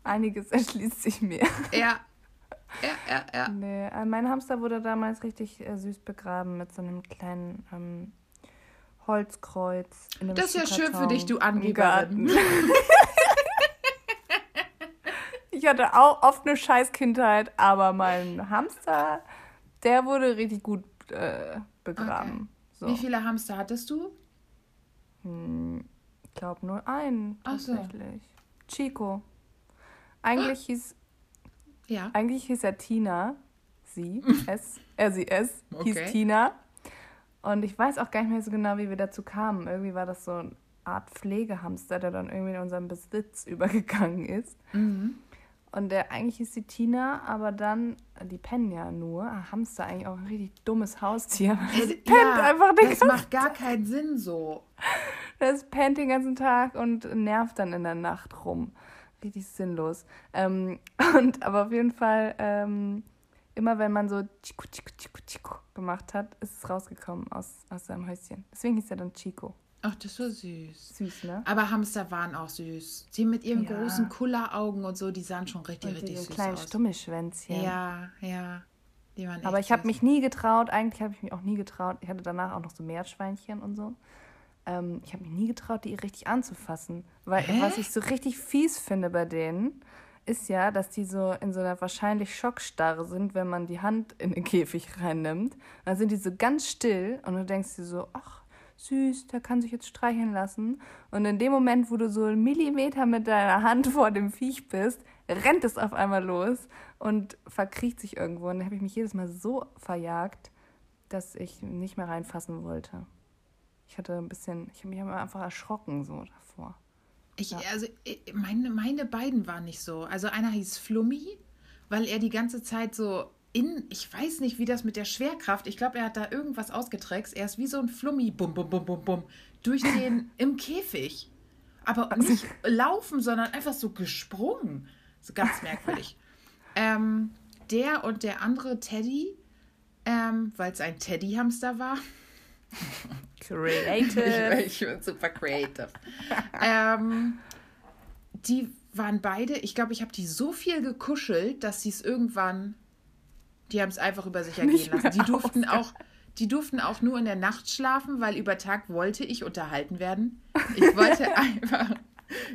Einiges <laughs> erschließt sich mir. Ja. Ja, ja, ja. Nee, äh, mein Hamster wurde damals richtig äh, süß begraben mit so einem kleinen ähm, Holzkreuz. das ist ja schön für dich, du Angeberin. <laughs> Ich hatte auch oft eine Scheißkindheit, aber mein Hamster, der wurde richtig gut äh, begraben. Okay. So. Wie viele Hamster hattest du? Hm, ich glaube nur einen tatsächlich. So. Chico. Eigentlich hieß ja. Eigentlich hieß er Tina. Sie, <laughs> S, er, sie, S, okay. hieß Tina. Und ich weiß auch gar nicht mehr so genau, wie wir dazu kamen. Irgendwie war das so eine Art Pflegehamster, der dann irgendwie in unseren Besitz <laughs> übergegangen ist. Mhm. Und der eigentlich ist die Tina, aber dann, die pennen ja nur. Ah, Hamster eigentlich auch ein richtig dummes Haustier. <laughs> Das äh, pennt ja, einfach den Das macht gar keinen Sinn so. Das pennt den ganzen Tag und nervt dann in der Nacht rum. Richtig sinnlos. Ähm, <laughs> und aber auf jeden Fall, ähm, immer wenn man so Chico, Chico, Chico, Chico gemacht hat, ist es rausgekommen aus, aus seinem Häuschen. Deswegen hieß er dann Chico. Ach, das war süß. Süß, ne? Aber Hamster waren auch süß. Sie mit ihren ja. großen Kulleraugen und so, die sahen schon richtig, und richtig süß kleinen aus. Stummelschwänzchen. Ja, ja. Die waren Aber ich habe mich nie getraut, eigentlich habe ich mich auch nie getraut. Ich hatte danach auch noch so Meerschweinchen und so. Ähm, ich habe mich nie getraut, die richtig anzufassen. Weil Hä? was ich so richtig fies finde bei denen, ist ja, dass die so in so einer wahrscheinlich Schockstarre sind, wenn man die Hand in den Käfig reinnimmt. Dann sind die so ganz still und du denkst dir so, ach, süß, der kann sich jetzt streicheln lassen. Und in dem Moment, wo du so einen Millimeter mit deiner Hand <laughs> vor dem Viech bist, rennt es auf einmal los und verkriecht sich irgendwo. Und da habe ich mich jedes Mal so verjagt, dass ich nicht mehr reinfassen wollte. Ich hatte ein bisschen, ich habe mich einfach erschrocken so davor. Ich, ja. also meine, meine beiden waren nicht so. Also einer hieß Flummi, weil er die ganze Zeit so in, ich weiß nicht, wie das mit der Schwerkraft, ich glaube, er hat da irgendwas ausgetrickst. Er ist wie so ein Flummi, bum, bum, bum, bum, bum, durch <laughs> den im Käfig. Aber nicht laufen, sondern einfach so gesprungen. So ganz merkwürdig. <laughs> ähm, der und der andere Teddy, ähm, weil es ein Teddy-Hamster war. Creative. Ich, <laughs> ich bin super creative. <laughs> ähm, die waren beide, ich glaube, ich habe die so viel gekuschelt, dass sie es irgendwann die haben es einfach über sich ergehen lassen. Die durften auch, die durften auch nur in der Nacht schlafen, weil über Tag wollte ich unterhalten werden. Ich wollte <laughs> einfach,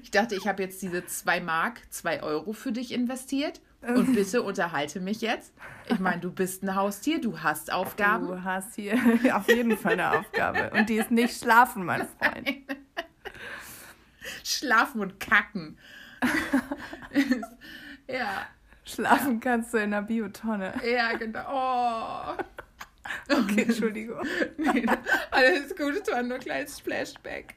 ich dachte, ich habe jetzt diese zwei Mark, zwei Euro für dich investiert und <laughs> bitte unterhalte mich jetzt. Ich meine, du bist ein Haustier, du hast Aufgaben. Du hast hier <laughs> auf jeden Fall eine Aufgabe und die ist nicht schlafen, mein Freund. Schlafen und kacken. <laughs> ja, Schlafen kannst du in der Biotonne. Ja, genau. Oh. Okay, Entschuldigung. nee, alles gut, es war nur ein kleines Flashback.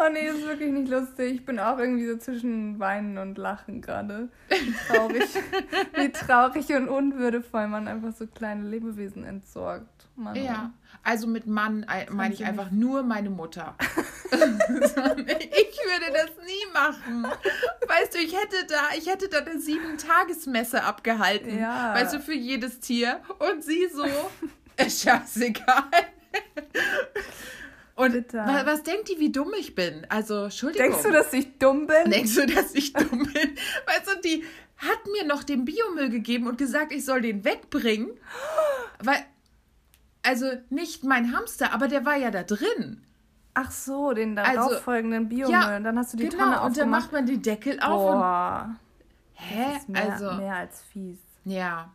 Oh nee, das ist wirklich nicht lustig. Ich bin auch irgendwie so zwischen Weinen und Lachen gerade. Wie traurig, <laughs> wie traurig und unwürdevoll man einfach so kleine Lebewesen entsorgt. Mann, ja, also mit Mann äh, meine ich einfach nur meine Mutter. <laughs> ich würde das nie machen. Weißt du, ich hätte da, ich hätte da eine sieben-Tages-Messe abgehalten. Ja. Weißt du, für jedes Tier. Und sie so, ist scheißegal. <laughs> Und was, was, denkt die, wie dumm ich bin? Also, Entschuldigung. Denkst du, dass ich dumm bin? Denkst du, dass ich dumm bin? <laughs> Weißt du, die hat mir noch den Biomüll gegeben und gesagt, ich soll den wegbringen. Weil, also nicht mein Hamster, aber der war ja da drin. Ach so, den darauf also, folgenden Biomüll. Ja, und dann hast du die genau, Tonne aufgemacht. und dann macht man den Deckel auf. Boah. Und, hä? Mehr, also mehr als fies. Ja.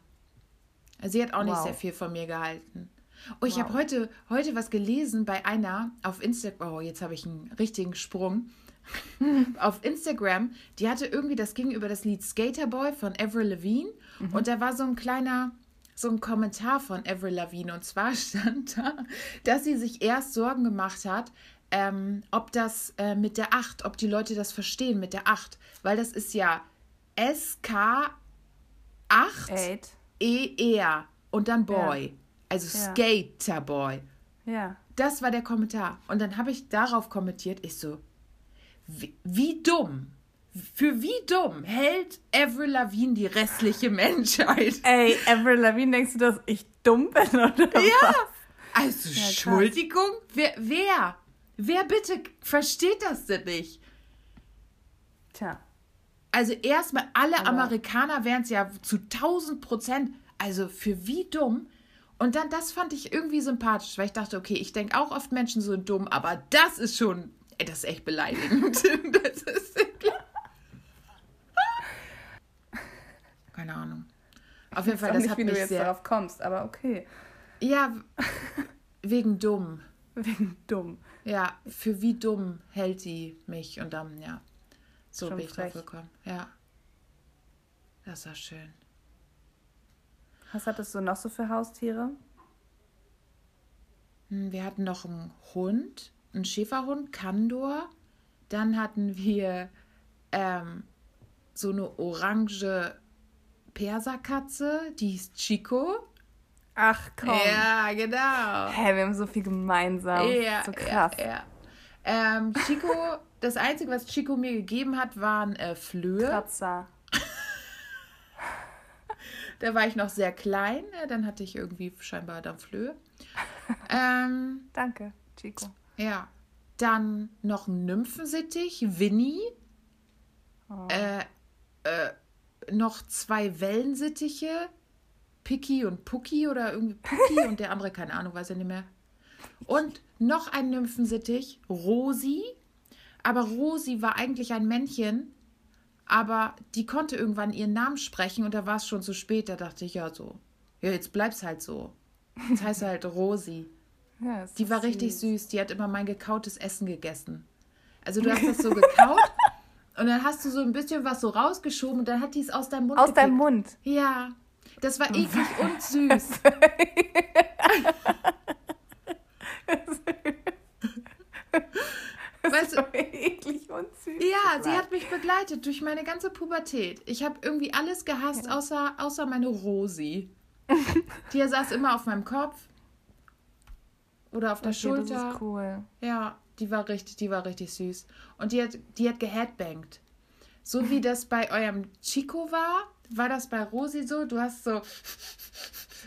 Sie hat auch wow. nicht sehr viel von mir gehalten. Oh, ich wow. habe heute, heute was gelesen bei einer auf Instagram. Oh, jetzt habe ich einen richtigen Sprung. <laughs> auf Instagram, die hatte irgendwie, das ging über das Lied Skaterboy von Avril Lavigne. Mhm. Und da war so ein kleiner, so ein Kommentar von Avril Lavigne. Und zwar <laughs> stand da, dass sie sich erst Sorgen gemacht hat, ähm, ob das äh, mit der 8, ob die Leute das verstehen mit der 8. Weil das ist ja SK 8 ER und dann Boy. Ja. Also ja. Skater Boy. Ja. Das war der Kommentar. Und dann habe ich darauf kommentiert, ich so, wie, wie dumm für wie dumm hält Avril Lavigne die restliche Menschheit? Ey, Avril Lavigne, denkst du, dass ich dumm bin oder Ja, was? also ja, Entschuldigung, wer, wer, wer bitte versteht das denn nicht? Tja. Also erstmal, alle Aber Amerikaner wären es ja zu 1000 Prozent, also für wie dumm? Und dann, das fand ich irgendwie sympathisch, weil ich dachte, okay, ich denke auch oft Menschen so dumm, aber das ist schon, ey, das ist echt beleidigend. <laughs> das ist, keine Ahnung. Auf jeden Fall, das nicht, hat wie mich du jetzt sehr... darauf kommst, aber okay. Ja, <laughs> wegen dumm. Wegen dumm. Ja, für wie dumm hält sie mich und dann, ja. So Schon bin ich drauf gekommen. Ja. Das war schön. Was hattest du noch so für Haustiere? Hm, wir hatten noch einen Hund, einen Schäferhund, Kandor. Dann hatten wir ähm, so eine orange Perserkatze, die hieß Chico. Ach komm. Ja, genau. Hä, wir haben so viel gemeinsam. Ja, so krass. Ja, ja. Ähm, Chico, das Einzige, was Chico mir gegeben hat, waren äh, Flöhe. Kratzer. Da war ich noch sehr klein, dann hatte ich irgendwie scheinbar dann Flöhe. <laughs> Ähm, Danke, Chico. Ja. Dann noch ein Nymphensittich, Winnie. Oh. Äh, äh, noch zwei Wellensittiche, Picky und Pucky oder irgendwie Pucky <laughs> und der andere, keine Ahnung, weiß er nicht mehr. Und noch ein Nymphensittich, Rosi. Aber Rosi war eigentlich ein Männchen, aber die konnte irgendwann ihren Namen sprechen und da war es schon zu spät. Da dachte ich, ja, so. Ja, jetzt bleib's halt so. Jetzt heißt halt Rosi. <laughs> Ja, die war süß. richtig süß. Die hat immer mein gekautes Essen gegessen. Also du hast das so gekaut <laughs> und dann hast du so ein bisschen was so rausgeschoben und dann hat die es aus deinem Mund Aus gepickt. deinem Mund? Ja. Das war eklig und <laughs> süß. Weißt du, <laughs> eklig und süß. Ja, sie hat mich begleitet durch meine ganze Pubertät. Ich habe irgendwie alles gehasst, außer, außer meine Rosi. <laughs> Die saß immer auf meinem Kopf oder auf der okay, Schulter. Das ist cool. Ja, die war richtig, die war richtig süß. Und die hat, die hat geheadbangt. So wie <laughs> das bei eurem Chico war, war das bei Rosi so. Du hast so,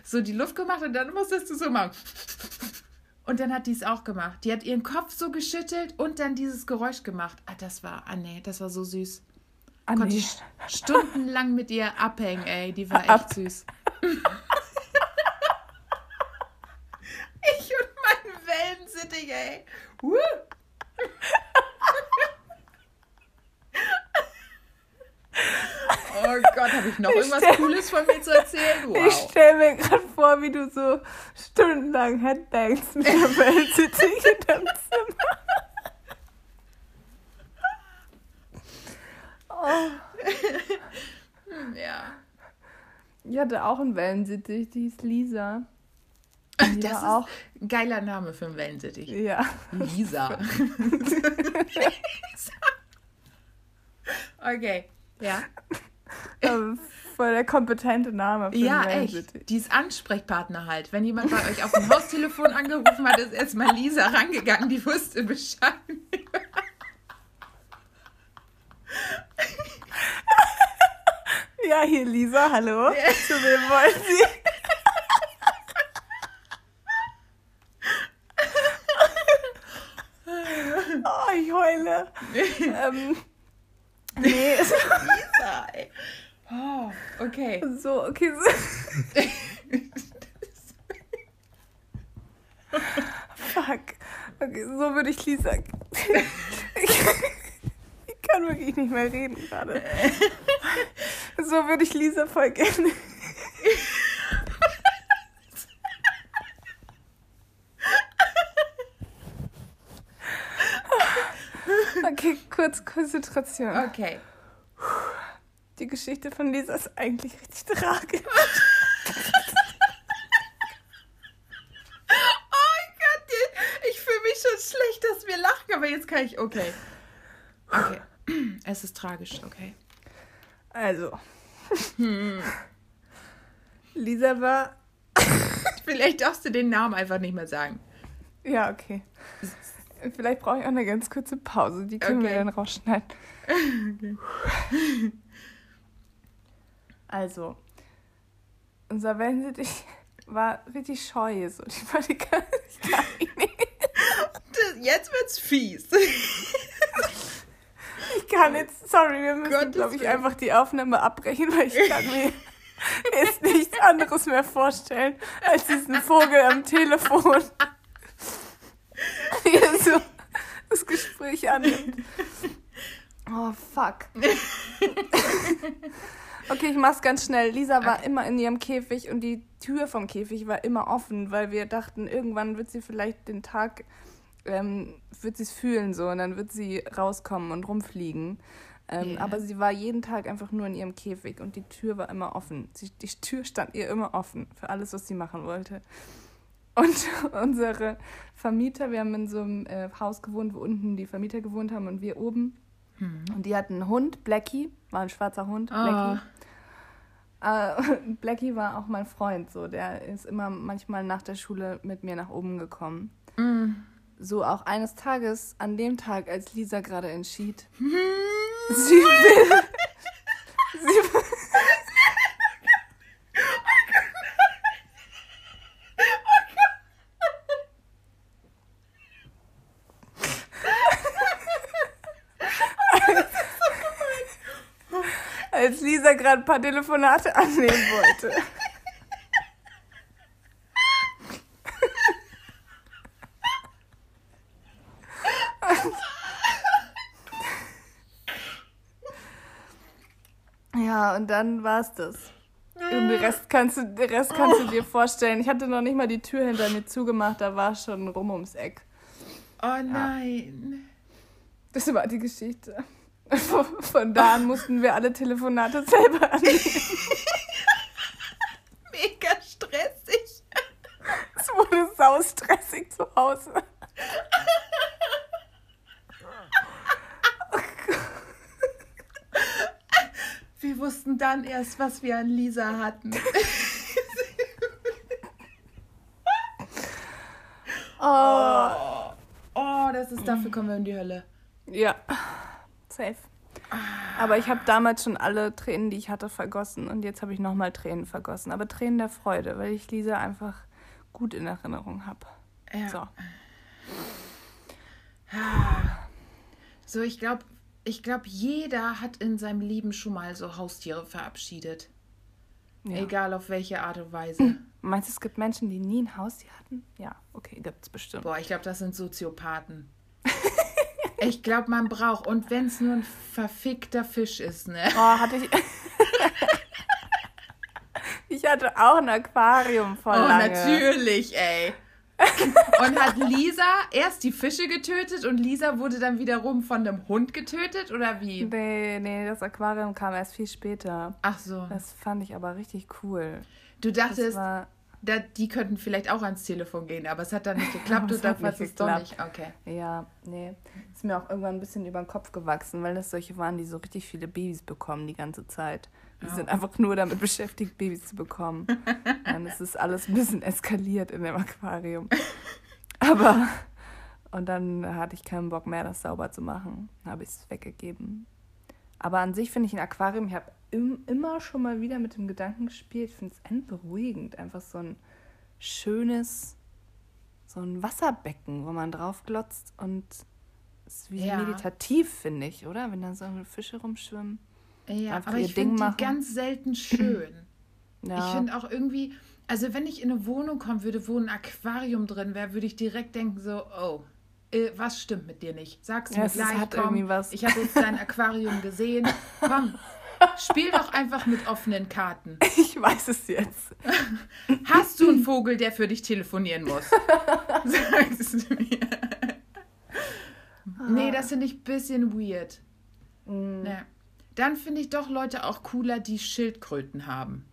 so die Luft gemacht und dann musstest du so machen. Und dann hat die es auch gemacht. Die hat ihren Kopf so geschüttelt und dann dieses Geräusch gemacht. Ah, das war, ah nee, das war so süß. Ah, Konnte nee. ich stundenlang mit ihr abhängen, ey. Die war echt Ab. süß. <laughs> ich und mein Wellensittig, ey. Woo. Oh Gott, habe ich noch ich irgendwas stell, Cooles von mir zu erzählen? <laughs> Wow. Ich stelle mir gerade vor, wie du so stundenlang Headbangs mit der Wellensittich in deinem Zimmer. Oh. <laughs> Ja. Ich hatte auch einen Wellensittich, die hieß Lisa. Die das ist auch ein geiler Name für einen Wellensittich. Ja. Lisa. <laughs> okay, ja. Ähm, voll der kompetente Name. Für ja, echt. Die ist Ansprechpartner halt. Wenn jemand bei euch auf dem Haustelefon angerufen hat, ist erstmal Lisa rangegangen, die wusste Bescheid. <laughs> ja, hier Lisa, hallo. Ja. <laughs> Zu wem wollen Sie? <laughs> oh, ich heule. ähm, nee. <laughs> Lisa, ey. Oh, okay. So, okay. <laughs> Fuck. Okay, so würde ich Lisa. Ich, <laughs> ich kann wirklich nicht mehr reden gerade. So würde ich Lisa voll gerne. <laughs> Okay, kurz Konzentration. Okay. Die Geschichte von Lisa ist eigentlich richtig tragisch. <laughs> oh Gott, ich fühle mich schon schlecht, dass wir lachen, aber jetzt kann ich. Okay. Okay. <clears throat> Es ist tragisch, okay. Also. Hm. <laughs> Lisa war. Vielleicht darfst du den Namen einfach nicht mehr sagen. Ja, okay. Vielleicht brauche ich auch eine ganz kurze Pause. Die können okay. wir dann rausschneiden. Okay. Also, unser Wellensittich war richtig scheu. So. Die war die gar nicht. Jetzt wird's fies. Ich kann jetzt, sorry, wir müssen, glaube ich, einfach die Aufnahme abbrechen, weil ich kann mir jetzt nichts anderes mehr vorstellen, als diesen Vogel am Telefon. Hier <laughs> so das Gespräch annimmt. Oh, fuck. <laughs> Okay, ich mach's ganz schnell. Lisa war okay. immer in ihrem Käfig und die Tür vom Käfig war immer offen, weil wir dachten, irgendwann wird sie vielleicht den Tag, ähm, wird sie es fühlen so und dann wird sie rauskommen und rumfliegen. Ähm, yeah. Aber sie war jeden Tag einfach nur in ihrem Käfig und die Tür war immer offen. Sie, die Tür stand ihr immer offen für alles, was sie machen wollte. Und <laughs> unsere Vermieter, wir haben in so einem äh, Haus gewohnt, wo unten die Vermieter gewohnt haben und wir oben. Hm. Und die hatten einen Hund, Blackie, war ein schwarzer Hund, oh. Blackie. Äh, <laughs> Blackie war auch mein Freund, so der ist immer manchmal nach der Schule mit mir nach oben gekommen. Mm. So auch eines Tages, an dem Tag, als Lisa gerade entschied, sie will. <laughs> sie will Lisa gerade ein paar Telefonate <laughs> annehmen wollte. ja, und dann war es das. Und den Rest kannst du, den Rest kannst du dir vorstellen. Ich hatte noch nicht mal die Tür hinter mir zugemacht, da war schon rum ums Eck. Oh nein. Ja. Das war die Geschichte. <laughs> Von da an mussten wir alle Telefonate selber annehmen. <laughs> Mega stressig. Es wurde saustressig zu Hause. <laughs> Wir wussten dann erst, was wir an Lisa hatten. oh. oh, das ist dafür kommen wir in die Hölle. Ja. Safe. Aber ich habe damals schon alle Tränen, die ich hatte, vergossen. Und jetzt habe ich nochmal Tränen vergossen. Aber Tränen der Freude, weil ich Lisa einfach gut in Erinnerung habe. Ja. So. So, ich glaube, ich glaube, jeder hat in seinem Leben schon mal so Haustiere verabschiedet. Ja. Egal auf welche Art und Weise. <clears throat> Meinst du, es gibt Menschen, die nie ein Haustier hatten? Ja, okay, gibt es bestimmt. Boah, ich glaube, das sind Soziopathen. <laughs> Ich glaube, man braucht. Und wenn es nur ein verfickter Fisch ist, ne? Oh, hatte ich. ich hatte auch ein Aquarium voll. Oh, lange. natürlich, ey. und hat Lisa erst die Fische getötet und Lisa wurde dann wiederum von einem Hund getötet oder wie? Nee, nee, das Aquarium kam erst viel später. Ach so. Das fand ich aber richtig cool. Du dachtest, da, die könnten vielleicht auch ans Telefon gehen, aber es hat dann nicht <laughs> geklappt und dann war es doch nicht. Okay. Ja, nee. Ist mir auch irgendwann ein bisschen über den Kopf gewachsen, weil das solche waren, die so richtig viele Babys bekommen die ganze Zeit. Die oh. sind einfach nur damit beschäftigt, Babys zu bekommen. <laughs> dann ist es alles ein bisschen eskaliert in dem Aquarium. Aber, und dann hatte ich keinen Bock mehr, das sauber zu machen. Dann habe ich es weggegeben. Aber an sich finde ich ein Aquarium, ich habe im, immer schon mal wieder mit dem Gedanken gespielt. Ich finde es entberuhigend. Einfach so ein schönes, so ein Wasserbecken, wo man drauf glotzt und es ist wie ja. meditativ, finde ich, oder? Wenn da so Fische rumschwimmen. Ja, aber ich finde die ganz selten schön. <clears throat> ja. Ich finde auch irgendwie, also wenn ich in eine Wohnung kommen würde, wo ein Aquarium drin wäre, würde ich direkt denken so, oh, äh, was stimmt mit dir nicht? Sag's ja, mir gleich, komm, ich habe jetzt dein Aquarium gesehen, komm, Spiel doch einfach mit offenen Karten. <laughs> Ich weiß es jetzt. Hast du einen Vogel, der für dich telefonieren muss? <laughs> Sag es mir. Nee, das finde ich ein bisschen weird. Mm. Ja. Dann finde ich doch Leute auch cooler, die Schildkröten haben.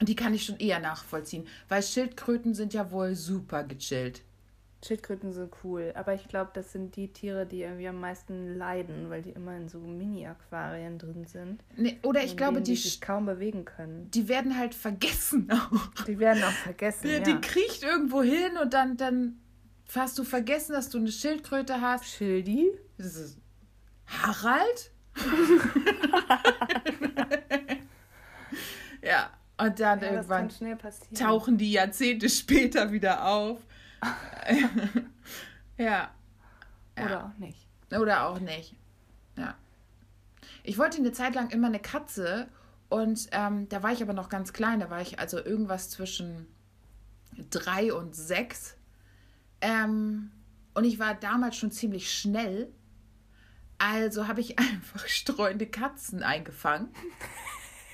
Die kann ich schon eher nachvollziehen, weil Schildkröten sind ja wohl super gechillt. Schildkröten sind cool, aber ich glaube, das sind die Tiere, die irgendwie am meisten leiden, weil die immer in so Mini-Aquarien drin sind. Nee, oder ich glaube, die, die sich kaum bewegen können. Die werden halt vergessen <laughs> auch. Die werden auch vergessen. Die, ja. die kriecht irgendwo hin und dann, dann hast du vergessen, dass du eine Schildkröte hast. Schildi? Das ist Harald? <laughs> ja, und dann ja, irgendwann tauchen die Jahrzehnte später wieder auf. <laughs> ja. Oder ja. auch nicht. Oder auch nicht. Ja. Ich wollte eine Zeit lang immer eine Katze und ähm, da war ich aber noch ganz klein. Da war ich also irgendwas zwischen drei und sechs. Ähm, und ich war damals schon ziemlich schnell. Also habe ich <laughs> einfach streunende Katzen eingefangen. <laughs>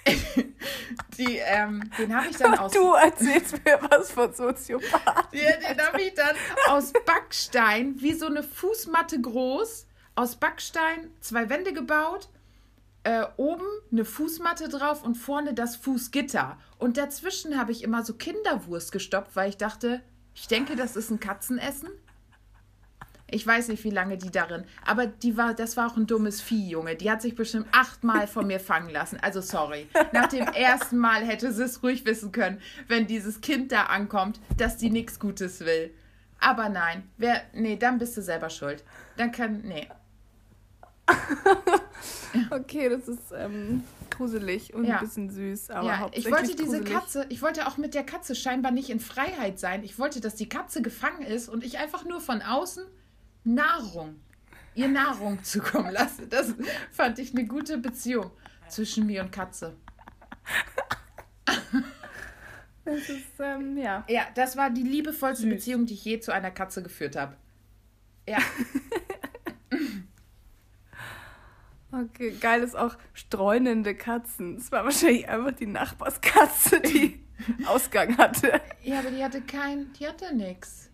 <laughs> die, ähm, den habe ich dann aus. Du erzählst mir was von Soziopath. Ja, den habe ich dann aus Backstein, wie so eine Fußmatte groß, aus Backstein zwei Wände gebaut. Äh, oben eine Fußmatte drauf und vorne das Fußgitter. Und dazwischen habe ich immer so Kinderwurst gestoppt, weil ich dachte, ich denke, das ist ein Katzenessen. Ich weiß nicht, wie lange die darin. Aber die war, das war auch ein dummes Vieh, Junge. Die hat sich bestimmt achtmal von mir fangen lassen. Also sorry. Nach dem <laughs> ersten Mal hätte sie es ruhig wissen können, wenn dieses Kind da ankommt, dass die nichts Gutes will. Aber nein, wer, nee, dann bist du selber schuld. Dann kann, nee. <laughs> okay, das ist ähm, gruselig und ja. ein bisschen süß, aber ja, ich wollte diese gruselig. Katze, ich wollte auch mit der Katze scheinbar nicht in Freiheit sein. Ich wollte, dass die Katze gefangen ist und ich einfach nur von außen Nahrung, ihr Nahrung <laughs> zukommen lasse. Das fand ich eine gute Beziehung zwischen mir und Katze. Das ist, ähm, ja. Ja, das war die liebevollste Süß. Beziehung, die ich je zu einer Katze geführt habe. Ja. <laughs> okay, geil ist auch streunende Katzen. Es war wahrscheinlich einfach die Nachbarskatze, die <laughs> Ausgang hatte. Ja, aber die hatte kein, die hatte nichts.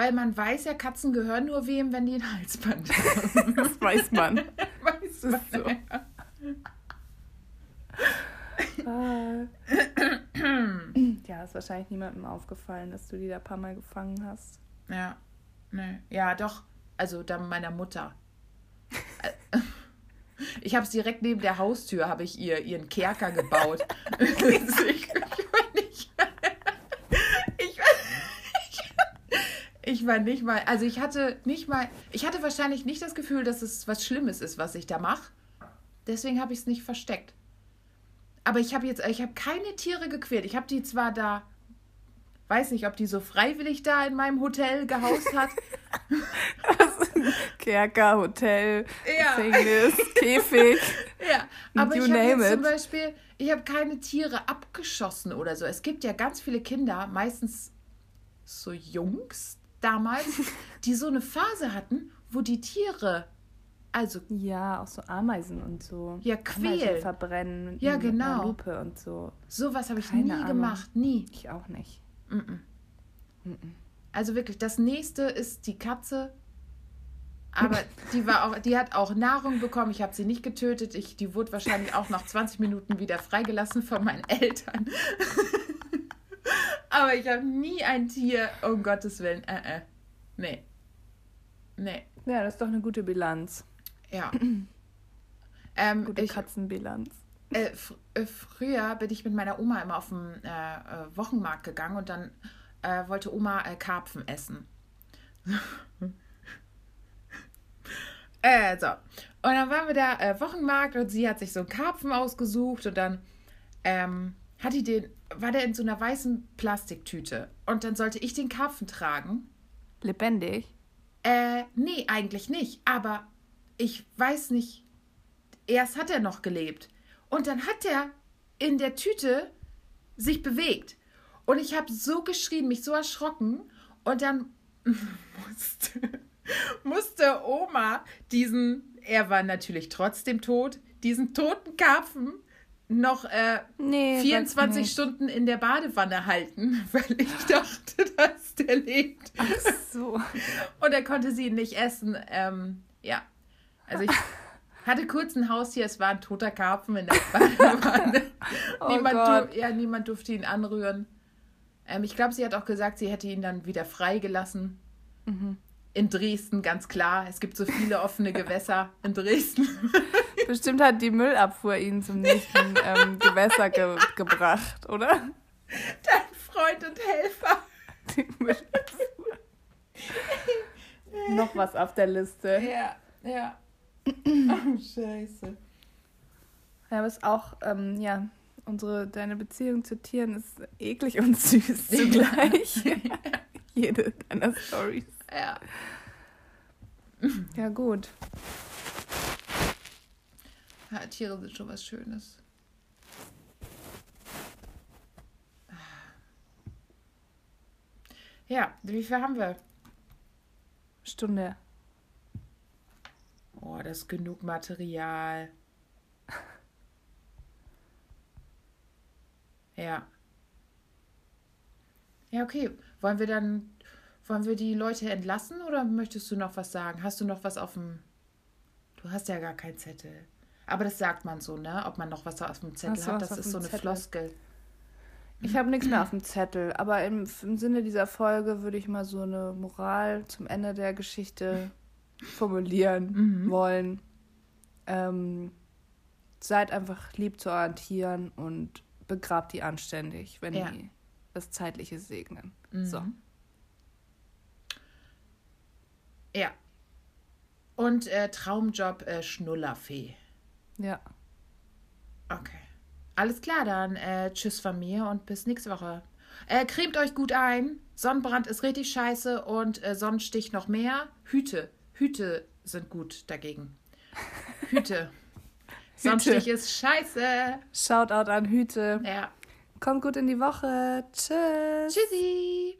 Weil man weiß ja, Katzen gehören nur wem, wenn die ein Halsband haben. <laughs> das weiß man. <laughs> weiß man. So. Ah. ja, ist wahrscheinlich niemandem aufgefallen, dass du die da ein paar Mal gefangen hast. Ja, ne. Ja, doch. Also dann meiner Mutter. <laughs> Ich habe es direkt neben der Haustür, habe ich ihr ihren Kerker gebaut. ich, Ich war nicht mal, also ich hatte nicht mal, ich hatte wahrscheinlich nicht das Gefühl, dass es was Schlimmes ist, was ich da mache. Deswegen habe ich es nicht versteckt. Aber ich habe jetzt, ich habe keine Tiere gequält. Ich habe die zwar da, weiß nicht, ob die so freiwillig da in meinem Hotel gehaust hat. <laughs> Kerker, Hotel, ja. Gefängnis, <laughs> Käfig. Ja, aber you ich habe zum Beispiel, ich habe keine Tiere abgeschossen oder so. Es gibt ja ganz viele Kinder, meistens so Jungs, damals, <laughs> die so eine Phase hatten, wo die Tiere, also. Ja, auch so Ameisen und so. Ja, quälen. verbrennen. Ja, genau. Lupe und so. Sowas habe ich Keine nie Ahnung. gemacht, nie. Ich auch nicht. Mm -mm. Mm also wirklich, das nächste ist die Katze. Aber die war auch, die hat auch Nahrung bekommen. Ich habe sie nicht getötet. Ich, die wurde wahrscheinlich auch nach 20 Minuten wieder freigelassen von meinen Eltern. <laughs> Aber ich habe nie ein Tier, um Gottes Willen. Äh, äh. Nee. Nee. Ja, das ist doch eine gute Bilanz. Ja. <clears throat> ähm, gute ich, Katzenbilanz. Äh, fr äh, früher bin ich mit meiner Oma immer auf den äh, äh, Wochenmarkt gegangen und dann äh, wollte Oma Karpfen essen. <laughs> äh, so. Und dann waren wir da Wochenmarkt und sie hat sich so einen Karpfen ausgesucht und dann ähm, hat die den war der in so einer weißen Plastiktüte. Und dann sollte ich den Karpfen tragen. Lebendig? Äh, nee, eigentlich nicht. Aber ich weiß nicht. Erst hat er noch gelebt. Und dann hat er in der Tüte sich bewegt. Und ich habe so geschrien, mich so erschrocken. Und dann <laughs> musste, musste Oma diesen, er war natürlich trotzdem tot, diesen toten Karpfen noch äh, nee, 24 Stunden in der Badewanne halten, <laughs> weil ich dachte, <laughs> dass der lebt. Ach so. Und er konnte sie nicht essen. Ähm, ja. Also ich hatte kurz ein Haustier, es war ein toter Karpfen in der <laughs> Badewanne. oh niemand, ja, niemand durfte ihn anrühren. Ähm, ich glaube, sie hat auch gesagt, sie hätte ihn dann wieder freigelassen. Mhm in Dresden, ganz klar. Es gibt so viele offene Gewässer in Dresden. Bestimmt hat die Müllabfuhr ihn zum nächsten ähm, <laughs> Gewässer ge gebracht, oder? Dein Freund und Helfer. Die Müllabfuhr. Noch was auf der Liste. Ja, ja. <clears throat> Oh, scheiße. Ja, aber es ist auch, ähm, ja, unsere, deine Beziehung zu Tieren ist eklig und süß <laughs> zugleich. Jede deiner Stories. Ja. Ja, gut. Ja, Tiere sind schon was Schönes. Ja, wie viel haben wir? Stunde. Oh, das ist genug Material. Ja. Ja, okay. Wollen wir dann, wollen wir die Leute entlassen oder möchtest du noch was sagen? Hast du noch was auf dem. Du hast ja gar keinen Zettel. Aber das sagt man so, ne? Ob man noch was auf dem Zettel hat, das ist so eine Zettel? Floskel. Ich habe nichts mehr auf dem Zettel, aber im, im, Sinne dieser Folge würde ich mal so eine Moral zum Ende der Geschichte <laughs> formulieren mhm. wollen. Ähm, seid einfach lieb zu euren Tieren und begrabt die anständig, wenn ja. die das Zeitliche segnen. Mhm. So. Ja. Und äh, Traumjob äh, Schnullerfee. Ja. Okay. Alles klar, dann äh, tschüss von mir und bis nächste Woche. Äh, cremt euch gut ein. Sonnenbrand ist richtig scheiße und äh, Sonnenstich noch mehr. Hüte. Hüte sind gut dagegen. <laughs> Hüte. Sonnenstich ist scheiße. Shoutout an Hüte. Ja. Kommt gut in die Woche. Tschüss. Tschüssi.